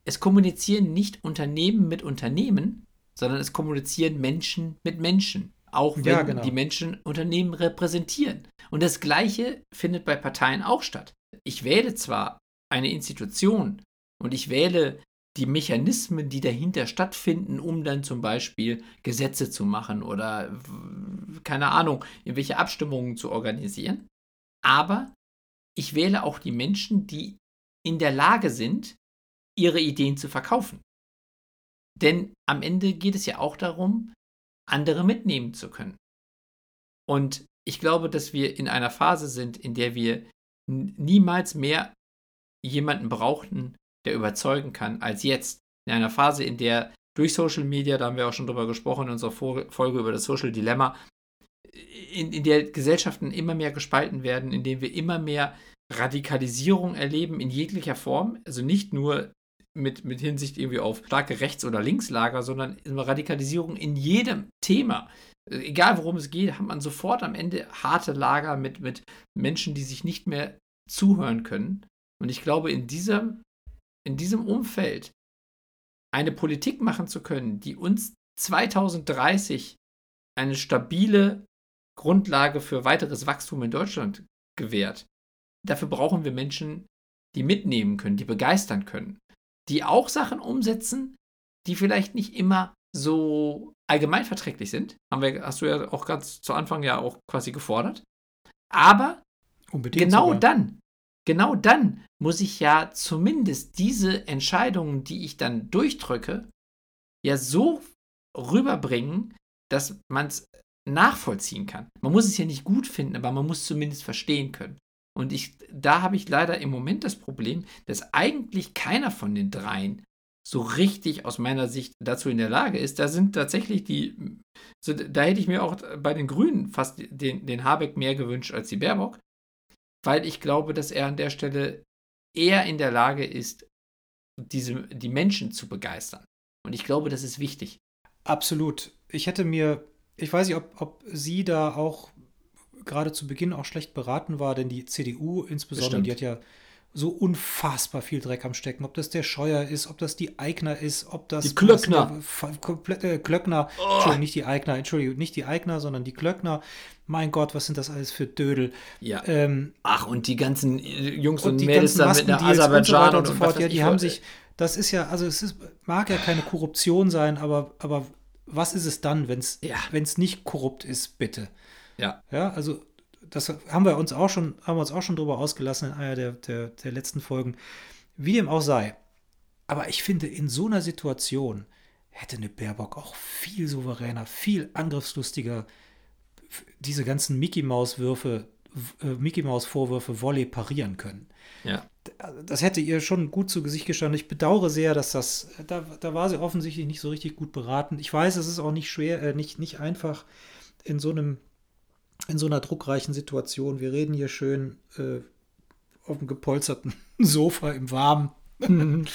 es kommunizieren nicht Unternehmen mit Unternehmen, sondern es kommunizieren Menschen mit Menschen. Auch wenn Ja, genau. die Menschen Unternehmen repräsentieren. Und das Gleiche findet bei Parteien auch statt. Ich wähle zwar eine Institution und ich wähle die Mechanismen, die dahinter stattfinden, um dann zum Beispiel Gesetze zu machen oder keine Ahnung, irgendwelche Abstimmungen zu organisieren. Aber ich wähle auch die Menschen, die in der Lage sind, ihre Ideen zu verkaufen. Denn am Ende geht es ja auch darum, andere mitnehmen zu können. Und ich glaube, dass wir in einer Phase sind, in der wir niemals mehr jemanden brauchten, der überzeugen kann, als jetzt. In einer Phase, in der durch Social Media, da haben wir auch schon drüber gesprochen in unserer Folge über das Social Dilemma, in, in der Gesellschaften immer mehr gespalten werden, in dem wir immer mehr Radikalisierung erleben in jeglicher Form. Also nicht nur mit, mit Hinsicht irgendwie auf starke Rechts- oder Linkslager, sondern Radikalisierung in jedem Thema. Egal worum es geht, hat man sofort am Ende harte Lager mit, mit Menschen, die sich nicht mehr zuhören können. Und ich glaube, in diesem, in diesem Umfeld eine Politik machen zu können, die uns 2030 eine stabile Grundlage für weiteres Wachstum in Deutschland gewährt. Dafür brauchen wir Menschen, die mitnehmen können, die begeistern können, die auch Sachen umsetzen, die vielleicht nicht immer so allgemeinverträglich sind. Haben wir, hast du ja auch ganz zu Anfang ja auch quasi gefordert. Aber Unbedingt genau sogar. dann, genau dann muss ich ja zumindest diese Entscheidungen, die ich dann durchdrücke, ja so rüberbringen, dass man es nachvollziehen kann. Man muss es ja nicht gut finden, aber man muss zumindest verstehen können. Und ich, da habe ich leider im Moment das Problem, dass eigentlich keiner von den dreien so richtig aus meiner Sicht dazu in der Lage ist. Da sind tatsächlich die, so, da hätte ich mir auch bei den Grünen fast den, den Habeck mehr gewünscht als die Baerbock, weil ich glaube, dass er an der Stelle eher in der Lage ist, diese, die Menschen zu begeistern. Und ich glaube, das ist wichtig. Absolut. Ich hätte mir ich weiß nicht, ob, ob sie da auch gerade zu Beginn auch schlecht beraten war, denn die CDU insbesondere, die hat ja so unfassbar viel Dreck am Stecken. Ob das der Scheuer ist, ob das die Eigner ist, ob das. Die Klöckner. Komplett, äh, Klöckner. Oh. Entschuldigung, nicht die Eigner, Entschuldigung, nicht die Eigner, sondern die Klöckner. Mein Gott, was sind das alles für Dödel? Ja. Ähm, Ach, und die ganzen äh, Jungs und, und Mädels da mit der Aserbaidschan und so fort. Ja, die haben sich. Das ist ja, also es ist, mag ja keine Korruption sein, aber, aber was ist es dann, wenn es ja. nicht korrupt ist, bitte? Ja. Ja, also das haben wir uns auch schon, haben wir uns auch schon drüber ausgelassen in einer der, der, der letzten Folgen. Wie dem auch sei. Aber ich finde, in so einer Situation hätte eine Baerbock auch viel souveräner, viel angriffslustiger diese ganzen Mickey Maus Würfe, äh, Mickey Maus Vorwürfe Volley parieren können. Ja. Das hätte ihr schon gut zu Gesicht gestanden. Ich bedauere sehr, dass das, da, da war sie offensichtlich nicht so richtig gut beraten. Ich weiß, es ist auch nicht schwer, äh, nicht, nicht einfach in so einem, in so einer druckreichen Situation. Wir reden hier schön äh, auf dem gepolsterten Sofa im Warmen.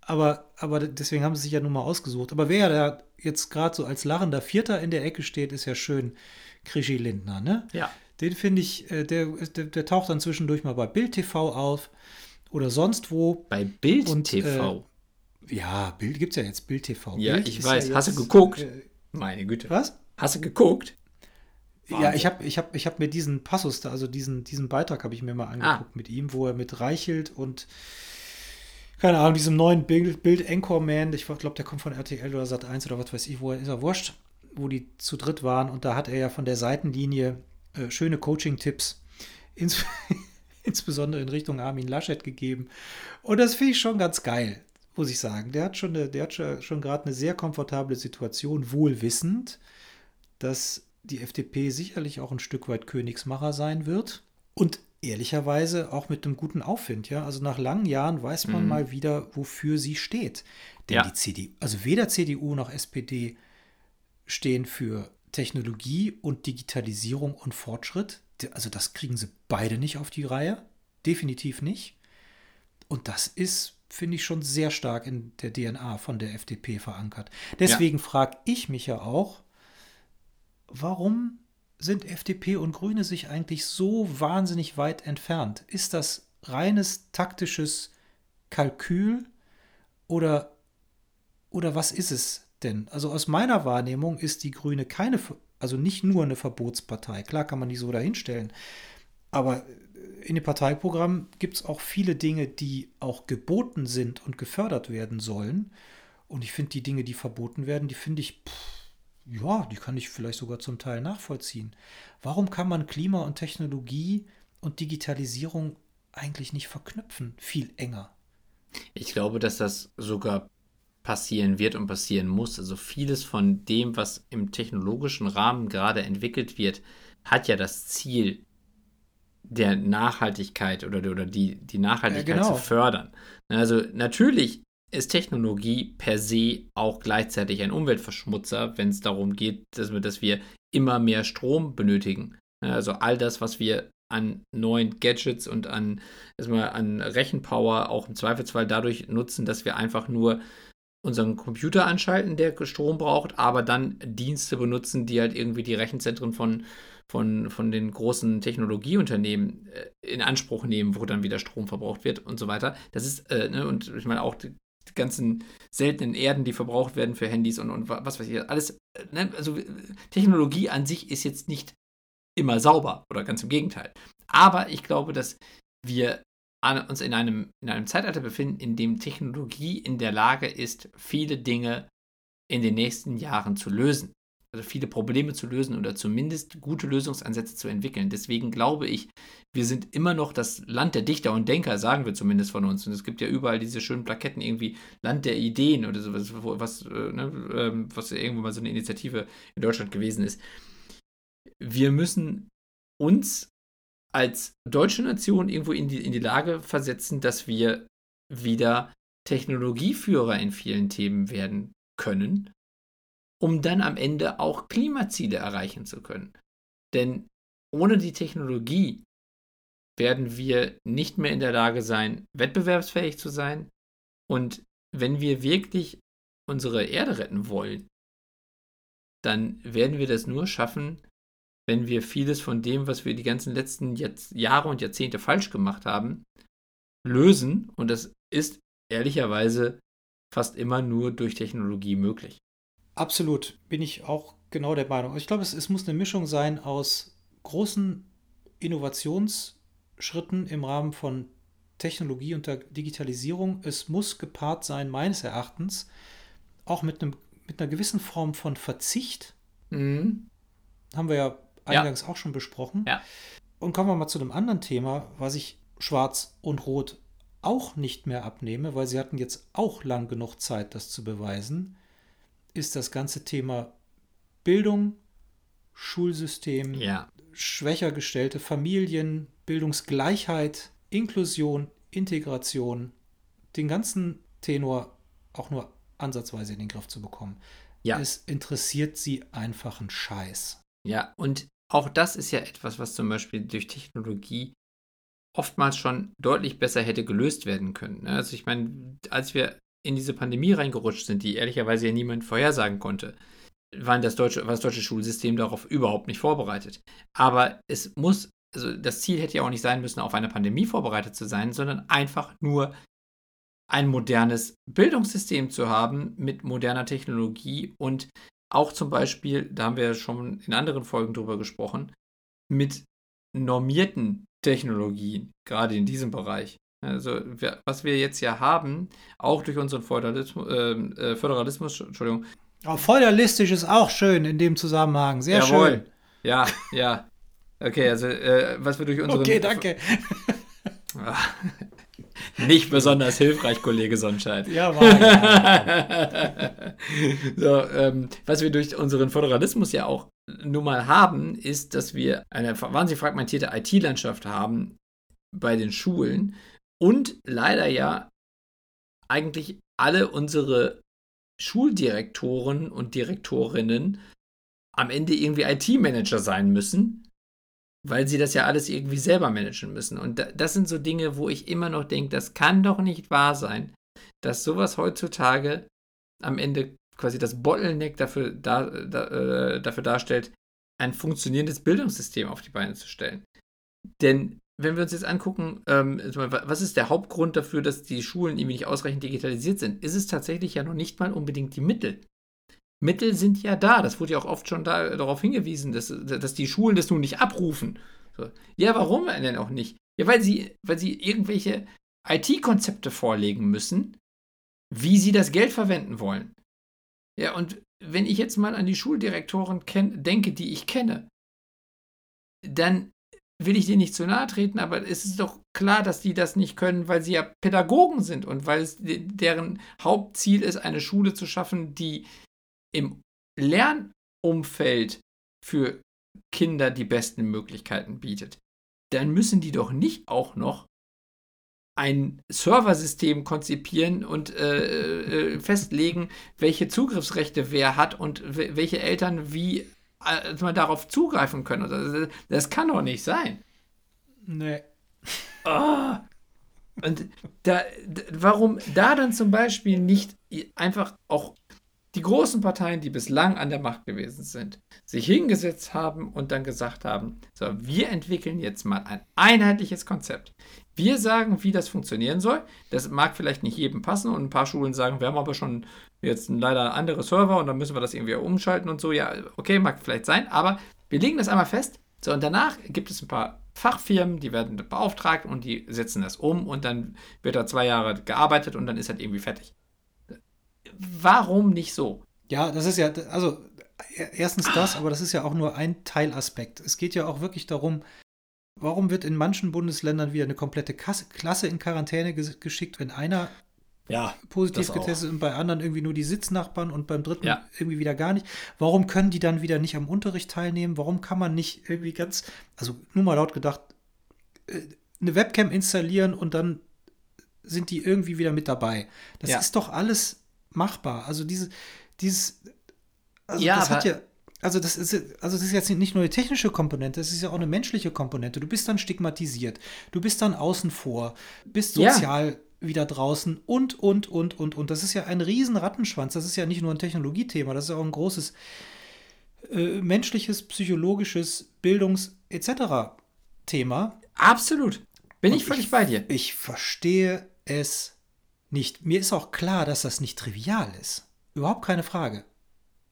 aber, aber deswegen haben sie sich ja nun mal ausgesucht. Aber wer da jetzt gerade so als lachender Vierter in der Ecke steht, ist ja schön Krischi Lindner, ne? Ja. Den finde ich, äh, der, der, der, taucht dann zwischendurch mal bei Bild TV auf oder sonst wo. Bei Bild und, TV? Äh, ja, Bild gibt es ja jetzt, Bild TV. Ja, Bild ich weiß. Ja Hast du geguckt? Äh, Meine Güte. Was? Hast du geguckt? Wahnsinn. Ja, ich habe ich hab, ich hab mir diesen Passus da, also diesen, diesen Beitrag habe ich mir mal angeguckt ah. mit ihm, wo er mit Reichelt und keine Ahnung, diesem neuen Bild, Bild Anchorman, ich glaube, der kommt von RTL oder Sat1 oder was weiß ich, wo er ist er wurscht, wo die zu dritt waren und da hat er ja von der Seitenlinie äh, schöne Coaching-Tipps, ins, insbesondere in Richtung Armin Laschet gegeben. Und das finde ich schon ganz geil, muss ich sagen. Der hat schon, eine, der hat schon gerade eine sehr komfortable Situation, wohl wissend, dass die FDP sicherlich auch ein Stück weit Königsmacher sein wird. Und ehrlicherweise auch mit einem guten Aufwind, ja. Also nach langen Jahren weiß man mhm. mal wieder, wofür sie steht. Denn ja. die CDU, also weder CDU noch SPD stehen für Technologie und Digitalisierung und Fortschritt. Also das kriegen sie beide nicht auf die Reihe. Definitiv nicht. Und das ist, finde ich, schon sehr stark in der DNA von der FDP verankert. Deswegen ja. frage ich mich ja auch, warum sind FDP und Grüne sich eigentlich so wahnsinnig weit entfernt? Ist das reines taktisches Kalkül oder, oder was ist es? denn? Also aus meiner Wahrnehmung ist die Grüne keine, also nicht nur eine Verbotspartei. Klar kann man die so dahinstellen. Aber in dem Parteiprogramm gibt es auch viele Dinge, die auch geboten sind und gefördert werden sollen. Und ich finde die Dinge, die verboten werden, die finde ich, pff, ja, die kann ich vielleicht sogar zum Teil nachvollziehen. Warum kann man Klima und Technologie und Digitalisierung eigentlich nicht verknüpfen, viel enger? Ich glaube, dass das sogar passieren wird und passieren muss. Also vieles von dem, was im technologischen Rahmen gerade entwickelt wird, hat ja das Ziel der Nachhaltigkeit oder, oder die, die Nachhaltigkeit ja, genau. zu fördern. Also natürlich ist Technologie per se auch gleichzeitig ein Umweltverschmutzer, wenn es darum geht, dass wir, dass wir immer mehr Strom benötigen. Also all das, was wir an neuen Gadgets und an, erstmal an Rechenpower auch im Zweifelsfall dadurch nutzen, dass wir einfach nur unseren Computer anschalten, der Strom braucht, aber dann Dienste benutzen, die halt irgendwie die Rechenzentren von, von, von den großen Technologieunternehmen äh, in Anspruch nehmen, wo dann wieder Strom verbraucht wird und so weiter. Das ist, äh, ne, und ich meine auch die, ganzen seltenen Erden, die verbraucht werden für Handys und, und was weiß ich, alles, äh, ne, also Technologie an sich ist jetzt nicht immer sauber oder ganz im Gegenteil. Aber ich glaube, dass wir uns in einem, in einem Zeitalter befinden, in dem Technologie in der Lage ist, viele Dinge in den nächsten Jahren zu lösen. Also viele Probleme zu lösen oder zumindest gute Lösungsansätze zu entwickeln. Deswegen glaube ich, wir sind immer noch das Land der Dichter und Denker, sagen wir zumindest von uns. Und es gibt ja überall diese schönen Plaketten, irgendwie Land der Ideen oder sowas, was, äh, ne, ähm, was irgendwo mal so eine Initiative in Deutschland gewesen ist. Wir müssen uns als deutsche Nation irgendwo in die, in die Lage versetzen, dass wir wieder Technologieführer in vielen Themen werden können, um dann am Ende auch Klimaziele erreichen zu können. Denn ohne die Technologie werden wir nicht mehr in der Lage sein, wettbewerbsfähig zu sein. Und wenn wir wirklich unsere Erde retten wollen, dann werden wir das nur schaffen, wenn wir vieles von dem, was wir die ganzen letzten Jahrz Jahre und Jahrzehnte falsch gemacht haben, lösen. Und das ist ehrlicherweise fast immer nur durch Technologie möglich. Absolut, bin ich auch genau der Meinung. Ich glaube, es, es muss eine Mischung sein aus großen Innovationsschritten im Rahmen von Technologie und der Digitalisierung. Es muss gepaart sein, meines Erachtens, auch mit, einem, mit einer gewissen Form von Verzicht. Mhm. Haben wir ja eingangs ja. auch schon besprochen. Ja. Und kommen wir mal zu einem anderen Thema, was ich Schwarz und Rot auch nicht mehr abnehme, weil sie hatten jetzt auch lang genug Zeit, das zu beweisen, ist das ganze Thema Bildung, Schulsystem, ja. schwächer gestellte Familien, Bildungsgleichheit, Inklusion, Integration, den ganzen Tenor auch nur ansatzweise in den Griff zu bekommen. Ja. Es interessiert sie einfach einen Scheiß. Ja, und auch das ist ja etwas, was zum Beispiel durch Technologie oftmals schon deutlich besser hätte gelöst werden können. Ne? Also ich meine, als wir in diese Pandemie reingerutscht sind, die ehrlicherweise ja niemand vorhersagen konnte, war das deutsche, war das deutsche Schulsystem darauf überhaupt nicht vorbereitet. Aber es muss, also das Ziel hätte ja auch nicht sein müssen, auf eine Pandemie vorbereitet zu sein, sondern einfach nur ein modernes Bildungssystem zu haben mit moderner Technologie und auch zum Beispiel, da haben wir ja schon in anderen Folgen drüber gesprochen, mit normierten Technologien, gerade in diesem Bereich. Also, was wir jetzt ja haben, auch durch unseren Föderalismus, ähm, äh, Föderalismus Entschuldigung. Oh, feudalistisch ist auch schön in dem Zusammenhang. Sehr Jawohl. schön. Ja, ja. Okay, also, äh, was wir durch unseren. Okay, danke. Nicht besonders hilfreich, Kollege Sonnenscheid. Ja, war ja. so, ähm, was wir durch unseren Föderalismus ja auch nun mal haben, ist, dass wir eine wahnsinnig fragmentierte IT-Landschaft haben bei den Schulen und leider ja eigentlich alle unsere Schuldirektoren und Direktorinnen am Ende irgendwie IT-Manager sein müssen weil sie das ja alles irgendwie selber managen müssen. Und das sind so Dinge, wo ich immer noch denke, das kann doch nicht wahr sein, dass sowas heutzutage am Ende quasi das Bottleneck dafür, da, da, äh, dafür darstellt, ein funktionierendes Bildungssystem auf die Beine zu stellen. Denn wenn wir uns jetzt angucken, ähm, was ist der Hauptgrund dafür, dass die Schulen irgendwie nicht ausreichend digitalisiert sind, ist es tatsächlich ja noch nicht mal unbedingt die Mittel. Mittel sind ja da. Das wurde ja auch oft schon da, darauf hingewiesen, dass, dass die Schulen das nun nicht abrufen. So. Ja, warum denn auch nicht? Ja, weil sie, weil sie irgendwelche IT-Konzepte vorlegen müssen, wie sie das Geld verwenden wollen. Ja, und wenn ich jetzt mal an die Schuldirektoren denke, die ich kenne, dann will ich denen nicht zu nahe treten, aber es ist doch klar, dass die das nicht können, weil sie ja Pädagogen sind und weil es deren Hauptziel ist, eine Schule zu schaffen, die im Lernumfeld für Kinder die besten Möglichkeiten bietet, dann müssen die doch nicht auch noch ein Serversystem konzipieren und äh, äh, festlegen, welche Zugriffsrechte wer hat und welche Eltern wie äh, mal darauf zugreifen können. Das, das kann doch nicht sein. Nee. Oh. Und da, warum da dann zum Beispiel nicht einfach auch die großen Parteien, die bislang an der Macht gewesen sind, sich hingesetzt haben und dann gesagt haben, so, wir entwickeln jetzt mal ein einheitliches Konzept. Wir sagen, wie das funktionieren soll. Das mag vielleicht nicht jedem passen und ein paar Schulen sagen, wir haben aber schon jetzt leider andere Server und dann müssen wir das irgendwie umschalten und so. Ja, okay, mag vielleicht sein, aber wir legen das einmal fest. So, und danach gibt es ein paar Fachfirmen, die werden beauftragt und die setzen das um und dann wird da zwei Jahre gearbeitet und dann ist halt irgendwie fertig. Warum nicht so? Ja, das ist ja, also erstens das, aber das ist ja auch nur ein Teilaspekt. Es geht ja auch wirklich darum, warum wird in manchen Bundesländern wieder eine komplette Klasse in Quarantäne geschickt, wenn einer ja, positiv getestet und bei anderen irgendwie nur die Sitznachbarn und beim dritten ja. irgendwie wieder gar nicht. Warum können die dann wieder nicht am Unterricht teilnehmen? Warum kann man nicht irgendwie ganz, also nur mal laut gedacht, äh, eine Webcam installieren und dann sind die irgendwie wieder mit dabei? Das ja. ist doch alles machbar. Also diese, dieses, also ja, das hat ja, also das ist, also das ist jetzt nicht nur eine technische Komponente, das ist ja auch eine menschliche Komponente. Du bist dann stigmatisiert, du bist dann außen vor, bist sozial ja wieder draußen und, und, und, und, und. Das ist ja ein riesen Rattenschwanz. Das ist ja nicht nur ein Technologiethema, das ist auch ein großes äh, menschliches, psychologisches, Bildungs- etc. Thema. Absolut. Bin und ich völlig ich, bei dir. Ich verstehe es nicht. Mir ist auch klar, dass das nicht trivial ist. Überhaupt keine Frage.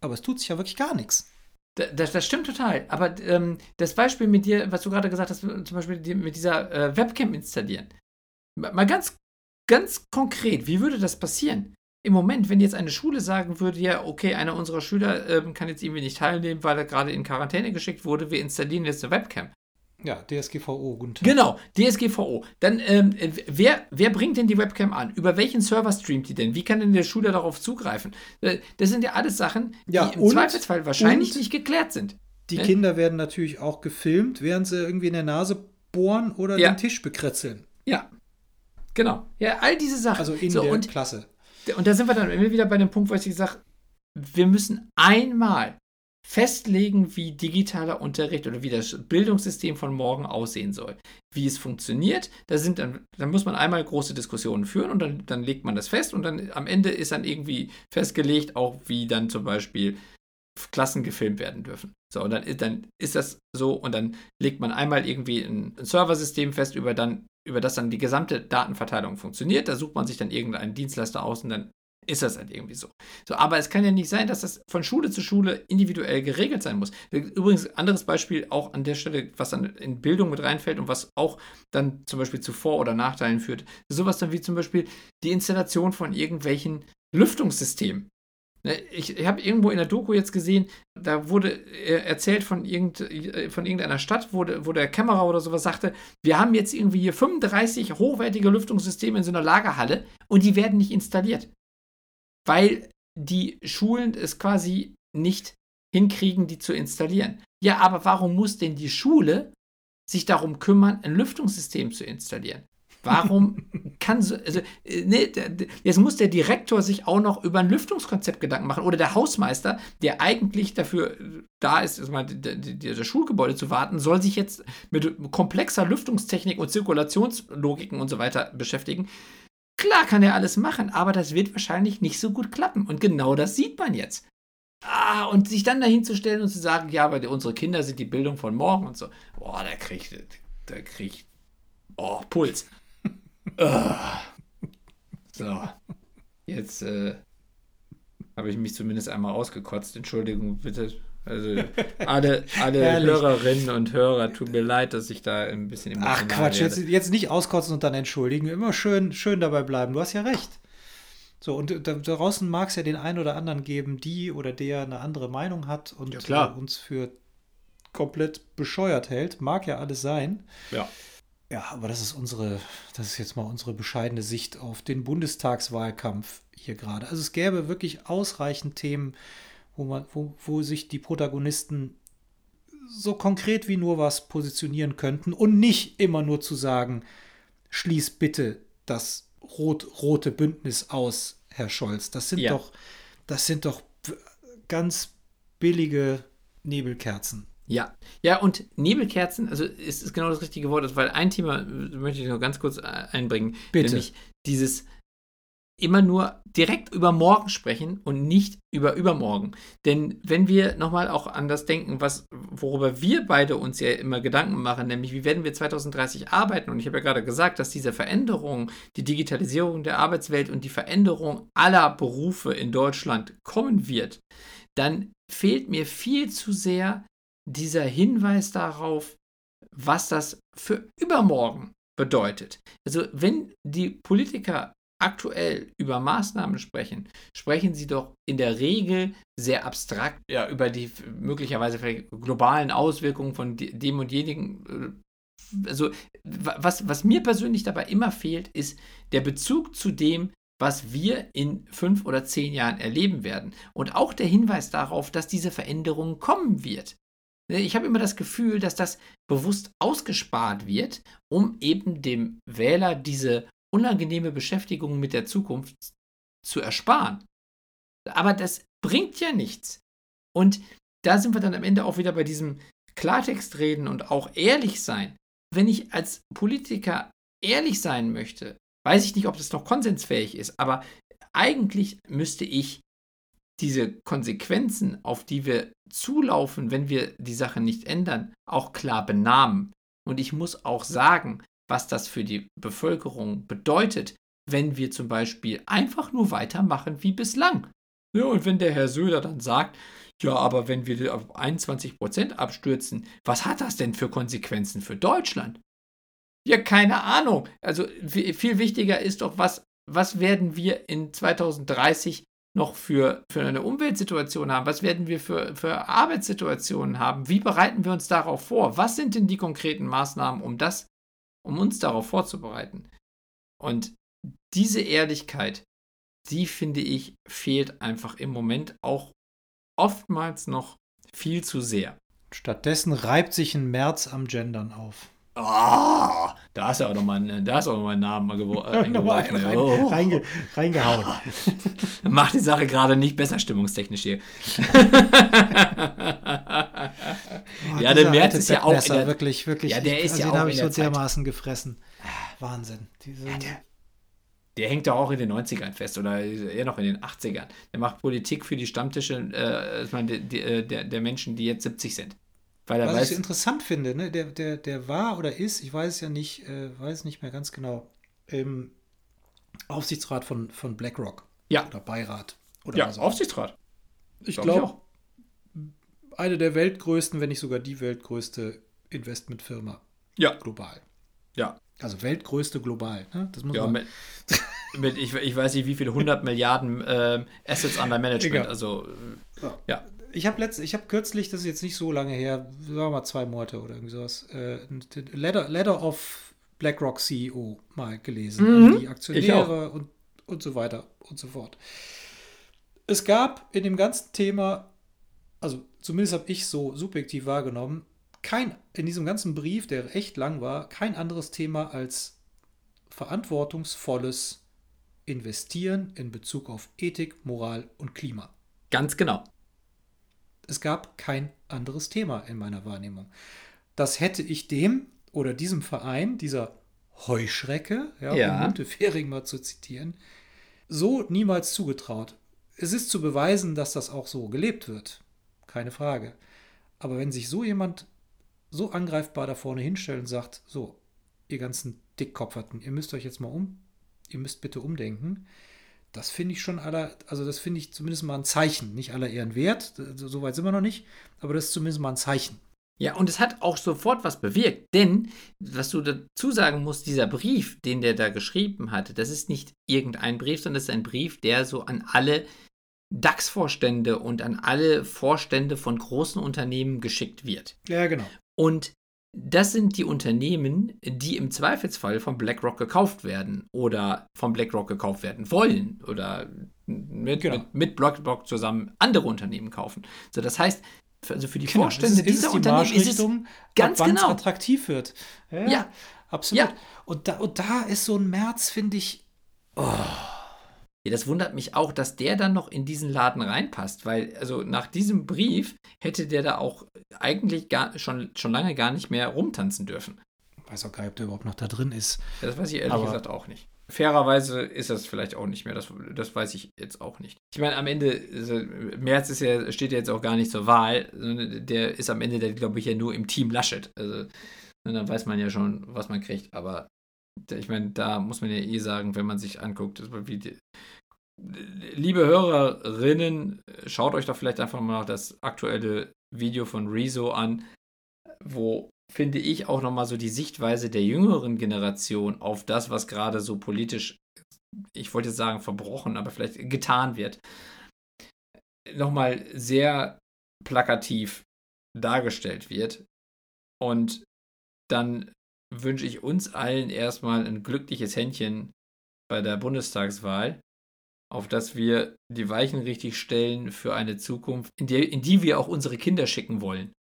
Aber es tut sich ja wirklich gar nichts. Das, das, stimmt total. Aber ähm, das Beispiel mit dir, was du gerade gesagt hast, zum Beispiel mit dieser äh, Webcam installieren. Mal ganz ganz konkret, wie würde das passieren? Im Moment, wenn jetzt eine Schule sagen würde, ja, okay, einer unserer Schüler äh, kann jetzt irgendwie nicht teilnehmen, weil er gerade in Quarantäne geschickt wurde, wir installieren jetzt eine Webcam. Ja, DSGVO, Tag. Genau, DSGVO. Dann, ähm, wer, wer bringt denn die Webcam an? Über welchen Server streamt die denn? Wie kann denn der Schüler darauf zugreifen? Äh, das sind ja alles Sachen, die ja, im und, Zweifelsfall wahrscheinlich nicht geklärt sind. Die ne? Kinder werden natürlich auch gefilmt, während sie irgendwie in der Nase bohren oder ja. den Tisch bekritzeln. Ja, Genau. Ja, all diese Sachen. Also in so, der und, Klasse. Und da sind wir dann immer wieder bei dem Punkt, wo ich gesagt wir müssen einmal festlegen, wie digitaler Unterricht oder wie das Bildungssystem von morgen aussehen soll. Wie es funktioniert, da sind dann, dann muss man einmal große Diskussionen führen und dann, dann legt man das fest und dann am Ende ist dann irgendwie festgelegt, auch wie dann zum Beispiel Klassen gefilmt werden dürfen. So, und dann, dann ist das so und dann legt man einmal irgendwie ein, ein Serversystem fest, über, dann, über das dann die gesamte Datenverteilung funktioniert. Da sucht man sich dann irgendeinen Dienstleister aus und dann ist das halt irgendwie so. So, aber es kann ja nicht sein, dass das von Schule zu Schule individuell geregelt sein muss. Übrigens, anderes Beispiel auch an der Stelle, was dann in Bildung mit reinfällt und was auch dann zum Beispiel zu Vor- oder Nachteilen führt. Sowas dann wie zum Beispiel die Installation von irgendwelchen Lüftungssystemen. Ne, ich, habe irgendwo in der Doku jetzt gesehen, da wurde erzählt von, irgend, äh, von irgendeiner Stadt, wo, wo der Kämmerer oder sowas sagte, wir haben jetzt irgendwie hier 35 hochwertige Lüftungssysteme in so einer Lagerhalle und die werden nicht installiert. Weil die Schulen es quasi nicht hinkriegen, die zu installieren. Ja, aber warum muss denn die Schule sich darum kümmern, ein Lüftungssystem zu installieren? Warum kann so, also, äh, ne, jetzt muss der Direktor sich auch noch über ein Lüftungskonzept Gedanken machen oder der Hausmeister, der eigentlich dafür äh, da ist, also das Schulgebäude zu warten, soll sich jetzt mit komplexer Lüftungstechnik und Zirkulationslogiken und so weiter beschäftigen. Klar kann er alles machen, aber das wird wahrscheinlich nicht so gut klappen. Und genau das sieht man jetzt. Ah, und sich dann dahin zu stellen und zu sagen, ja, aber unsere Kinder sind die Bildung von morgen und so. Boah, der kriegt, der kriegt, oh, Puls. so. Jetzt äh, habe ich mich zumindest einmal ausgekotzt. Entschuldigung, bitte. Also alle, alle Hörerinnen und Hörer, tut mir leid, dass ich da ein bisschen emotional Ach Quatsch, jetzt, jetzt, nicht auskotzen und dann entschuldigen. Immer schön, schön dabei bleiben. Du hast ja recht. So, und da, draußen mag es ja den einen oder anderen geben, die oder der eine andere Meinung hat und ja, äh, uns für komplett bescheuert hält. Mag ja alles sein. Ja. Ja, aber das ist unsere, das ist jetzt mal unsere bescheidene Sicht auf den Bundestagswahlkampf hier gerade. Also es gäbe wirklich ausreichend Themen, wo man, wo, wo sich die Protagonisten so konkret wie nur was positionieren könnten und nicht immer nur zu sagen, schließ bitte das rot-rote Bündnis aus, Herr Scholz. Das sind Ja. doch, das sind doch ganz billige Nebelkerzen. Ja, ja, und Nebelkerzen, also ist, ist genau das richtige Wort, weil ein Thema möchte ich noch ganz kurz äh, einbringen. Bitte. Nämlich dieses immer nur direkt über morgen sprechen und nicht über übermorgen. Denn wenn wir nochmal auch an das denken, was, worüber wir beide uns ja immer Gedanken machen, nämlich wie werden wir 2030 arbeiten? Und ich habe ja gerade gesagt, dass diese Veränderung, die Digitalisierung der Arbeitswelt und die Veränderung aller Berufe in Deutschland kommen wird, dann fehlt mir viel zu sehr dieser Hinweis darauf, was das für übermorgen bedeutet. Also wenn die Politiker aktuell über Maßnahmen sprechen, sprechen sie doch in der Regel sehr abstrakt ja, über die möglicherweise globalen Auswirkungen von de- dem und jenigen. äh, Also wa- was, was mir persönlich dabei immer fehlt, ist der Bezug zu dem, was wir in fünf oder zehn Jahren erleben werden. Und auch der Hinweis darauf, dass diese Veränderung kommen wird. Ne, Ich habe immer das Gefühl, dass das bewusst ausgespart wird, um eben dem Wähler diese unangenehme Beschäftigung mit der Zukunft zu ersparen. Aber das bringt ja nichts. Und da sind wir dann am Ende auch wieder bei diesem Klartext reden und auch ehrlich sein. Wenn ich als Politiker ehrlich sein möchte, weiß ich nicht, ob das noch konsensfähig ist, aber eigentlich müsste ich diese Konsequenzen, auf die wir zulaufen, wenn wir die Sache nicht ändern, auch klar benamen. Und ich muss auch sagen, was das für die Bevölkerung bedeutet, wenn wir zum Beispiel einfach nur weitermachen wie bislang. Ja, und wenn der Herr Söder dann sagt, ja, aber wenn wir auf 21% abstürzen, was hat das denn für Konsequenzen für Deutschland? Ja, keine Ahnung. Also vi- viel wichtiger ist doch, was, was werden wir in 2030 noch für, für eine Umweltsituation haben? Was werden wir für, für Arbeitssituationen haben? Wie bereiten wir uns darauf vor? Was sind denn die konkreten Maßnahmen, um das, um uns darauf vorzubereiten? Und diese Ehrlichkeit, die finde ich, fehlt einfach im Moment auch oftmals noch viel zu sehr. Stattdessen reibt sich ein März am Gendern auf. Ah, da hast du auch nochmal einen, da hast auch noch mal einen Namen äh, eingeworfen. rein, Oh. reinge, reingehauen. Macht die Sache gerade nicht besser stimmungstechnisch hier. Oh, Ja, der alte ist ja auch in der- wirklich, wirklich. Ja, der ist ja den auch habe ich so der Zeit. dermaßen gefressen. Wahnsinn. Diese, Der hängt doch auch in den 90ern fest oder eher noch in den 80ern. Der macht Politik für die Stammtische äh, ich die, äh, der, der Menschen, die jetzt 70 sind. Weil er Was ich weiß, so interessant finde, ne, der, der, der war oder ist, ich weiß es ja nicht, äh, weiß nicht mehr ganz genau, im Aufsichtsrat von, von BlackRock. Ja. Oder Beirat. Oder ja, auch. Aufsichtsrat. Ich glaub ich glaube, auch. eine der weltgrößten, wenn nicht sogar die weltgrößte Investmentfirma Ja, global. ja. Also weltgrößte global. Ne? Das muss Ja, man. mit, mit ich, ich weiß nicht, wie viele 100 Milliarden ähm, Assets under Management. Egal. Also, äh, ja. Ich habe letzt, ich habe kürzlich, das ist jetzt nicht so lange her, sagen wir mal zwei Monate oder irgendwie sowas, äh, Letter, Letter of BlackRock CEO mal gelesen. Mhm. an die Aktionäre und, und so weiter und so fort. Es gab in dem ganzen Thema, also zumindest habe ich so subjektiv wahrgenommen, kein, in diesem ganzen Brief, der echt lang war, kein anderes Thema als verantwortungsvolles Investieren in Bezug auf Ethik, Moral und Klima. Ganz genau. Es gab kein anderes Thema in meiner Wahrnehmung. Das hätte ich dem oder diesem Verein, dieser Heuschrecke, ja, Ja. um Müntefering mal zu zitieren, so niemals zugetraut. Es ist zu beweisen, dass das auch so gelebt wird. Keine Frage. Aber wenn sich so jemand so angreifbar da vorne hinstellt und sagt, so, ihr ganzen Dickkopferten, ihr müsst euch jetzt mal um, ihr müsst bitte umdenken, das finde ich schon aller, also das finde ich zumindest mal ein Zeichen. Nicht aller Ehren wert, so so weit sind wir noch nicht, aber das ist zumindest mal ein Zeichen. Ja, und es hat auch sofort was bewirkt, denn, was du dazu sagen musst, dieser Brief, den der da geschrieben hatte, das ist nicht irgendein Brief, sondern das ist ein Brief, der so an alle DAX-Vorstände und an alle Vorstände von großen Unternehmen geschickt wird. Ja, genau. Und das sind die Unternehmen, die im Zweifelsfall von BlackRock gekauft werden oder von BlackRock gekauft werden wollen oder mit, Genau. mit, mit BlackRock zusammen andere Unternehmen kaufen. So, das heißt, also für die Genau, Vorstände ist, dieser ist die Unternehmen ist es ganz genau. attraktiv wird. Ja, Ja. absolut. Ja. Und, da, und da ist so ein März, finde ich, Ja, das wundert mich auch, dass der dann noch in diesen Laden reinpasst, weil also nach diesem Brief hätte der da auch eigentlich gar, schon, schon lange gar nicht mehr rumtanzen dürfen. weiß auch gar nicht, ob der überhaupt noch da drin ist. Ja, Das weiß ich ehrlich Aber- gesagt auch nicht. Fairerweise ist das vielleicht auch nicht mehr, das, das weiß ich jetzt auch nicht. Ich meine, am Ende, also, Merz ist ja, steht ja jetzt auch gar nicht zur Wahl, sondern der ist am Ende, der glaube ich, ja nur im Team Laschet. Also, dann weiß man ja schon, was man kriegt. Aber ich meine, da muss man ja eh sagen, wenn man sich anguckt, wie die, liebe Hörerinnen, schaut euch doch vielleicht einfach mal das aktuelle Video von Rezo an, wo finde ich auch nochmal so die Sichtweise der jüngeren Generation auf das, was gerade so politisch, ich wollte jetzt sagen verbrochen, aber vielleicht getan wird, nochmal sehr plakativ dargestellt wird. Und dann wünsche ich uns allen erstmal ein glückliches Händchen bei der Bundestagswahl, auf dass wir die Weichen richtig stellen für eine Zukunft, in die, in die wir auch unsere Kinder schicken wollen.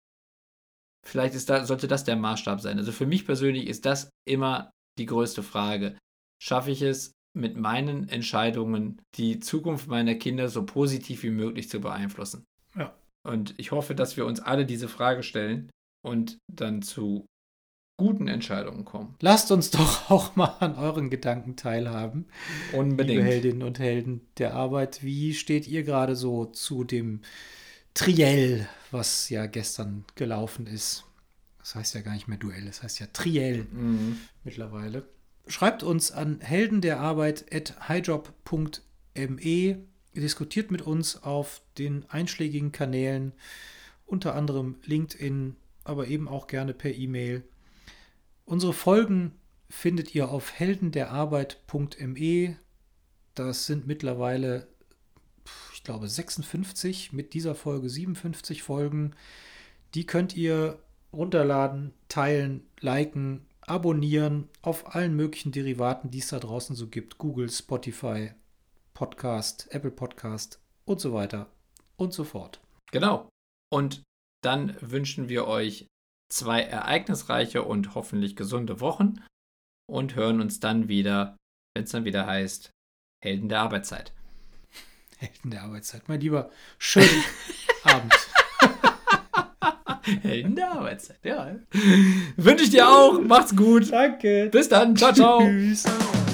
Vielleicht ist da, sollte das der Maßstab sein. Also für mich persönlich ist das immer die größte Frage. Schaffe ich es, mit meinen Entscheidungen die Zukunft meiner Kinder so positiv wie möglich zu beeinflussen? Ja. Und ich hoffe, dass wir uns alle diese Frage stellen und dann zu guten Entscheidungen kommen. Lasst uns doch auch mal an euren Gedanken teilhaben. Liebe Unbedingt. Heldinnen und Helden der Arbeit, wie steht ihr gerade so zu dem Triell, was ja gestern gelaufen ist? Das heißt ja gar nicht mehr Duell, das heißt ja Triell Mhm. mittlerweile. Schreibt uns an heldenderarbeit.highjob.me. Diskutiert mit uns auf den einschlägigen Kanälen, unter anderem LinkedIn, aber eben auch gerne per E-Mail. Unsere Folgen findet ihr auf heldenderarbeit.me. Das sind mittlerweile, ich glaube, 56, mit dieser Folge 57 Folgen. Die könnt ihr runterladen, teilen, liken, abonnieren auf allen möglichen Derivaten, die es da draußen so gibt. Google, Spotify, Podcast, Apple Podcast und so weiter und so fort. Genau. Und dann wünschen wir euch zwei ereignisreiche und hoffentlich gesunde Wochen und hören uns dann wieder, wenn es dann wieder heißt, Helden der Arbeitszeit. Helden der Arbeitszeit. Mein Lieber, schönen Abend. Helden der Arbeitszeit, ja. Wünsche ich dir auch. Macht's gut. Danke. Bis dann. Ciao, ciao. Tschüss.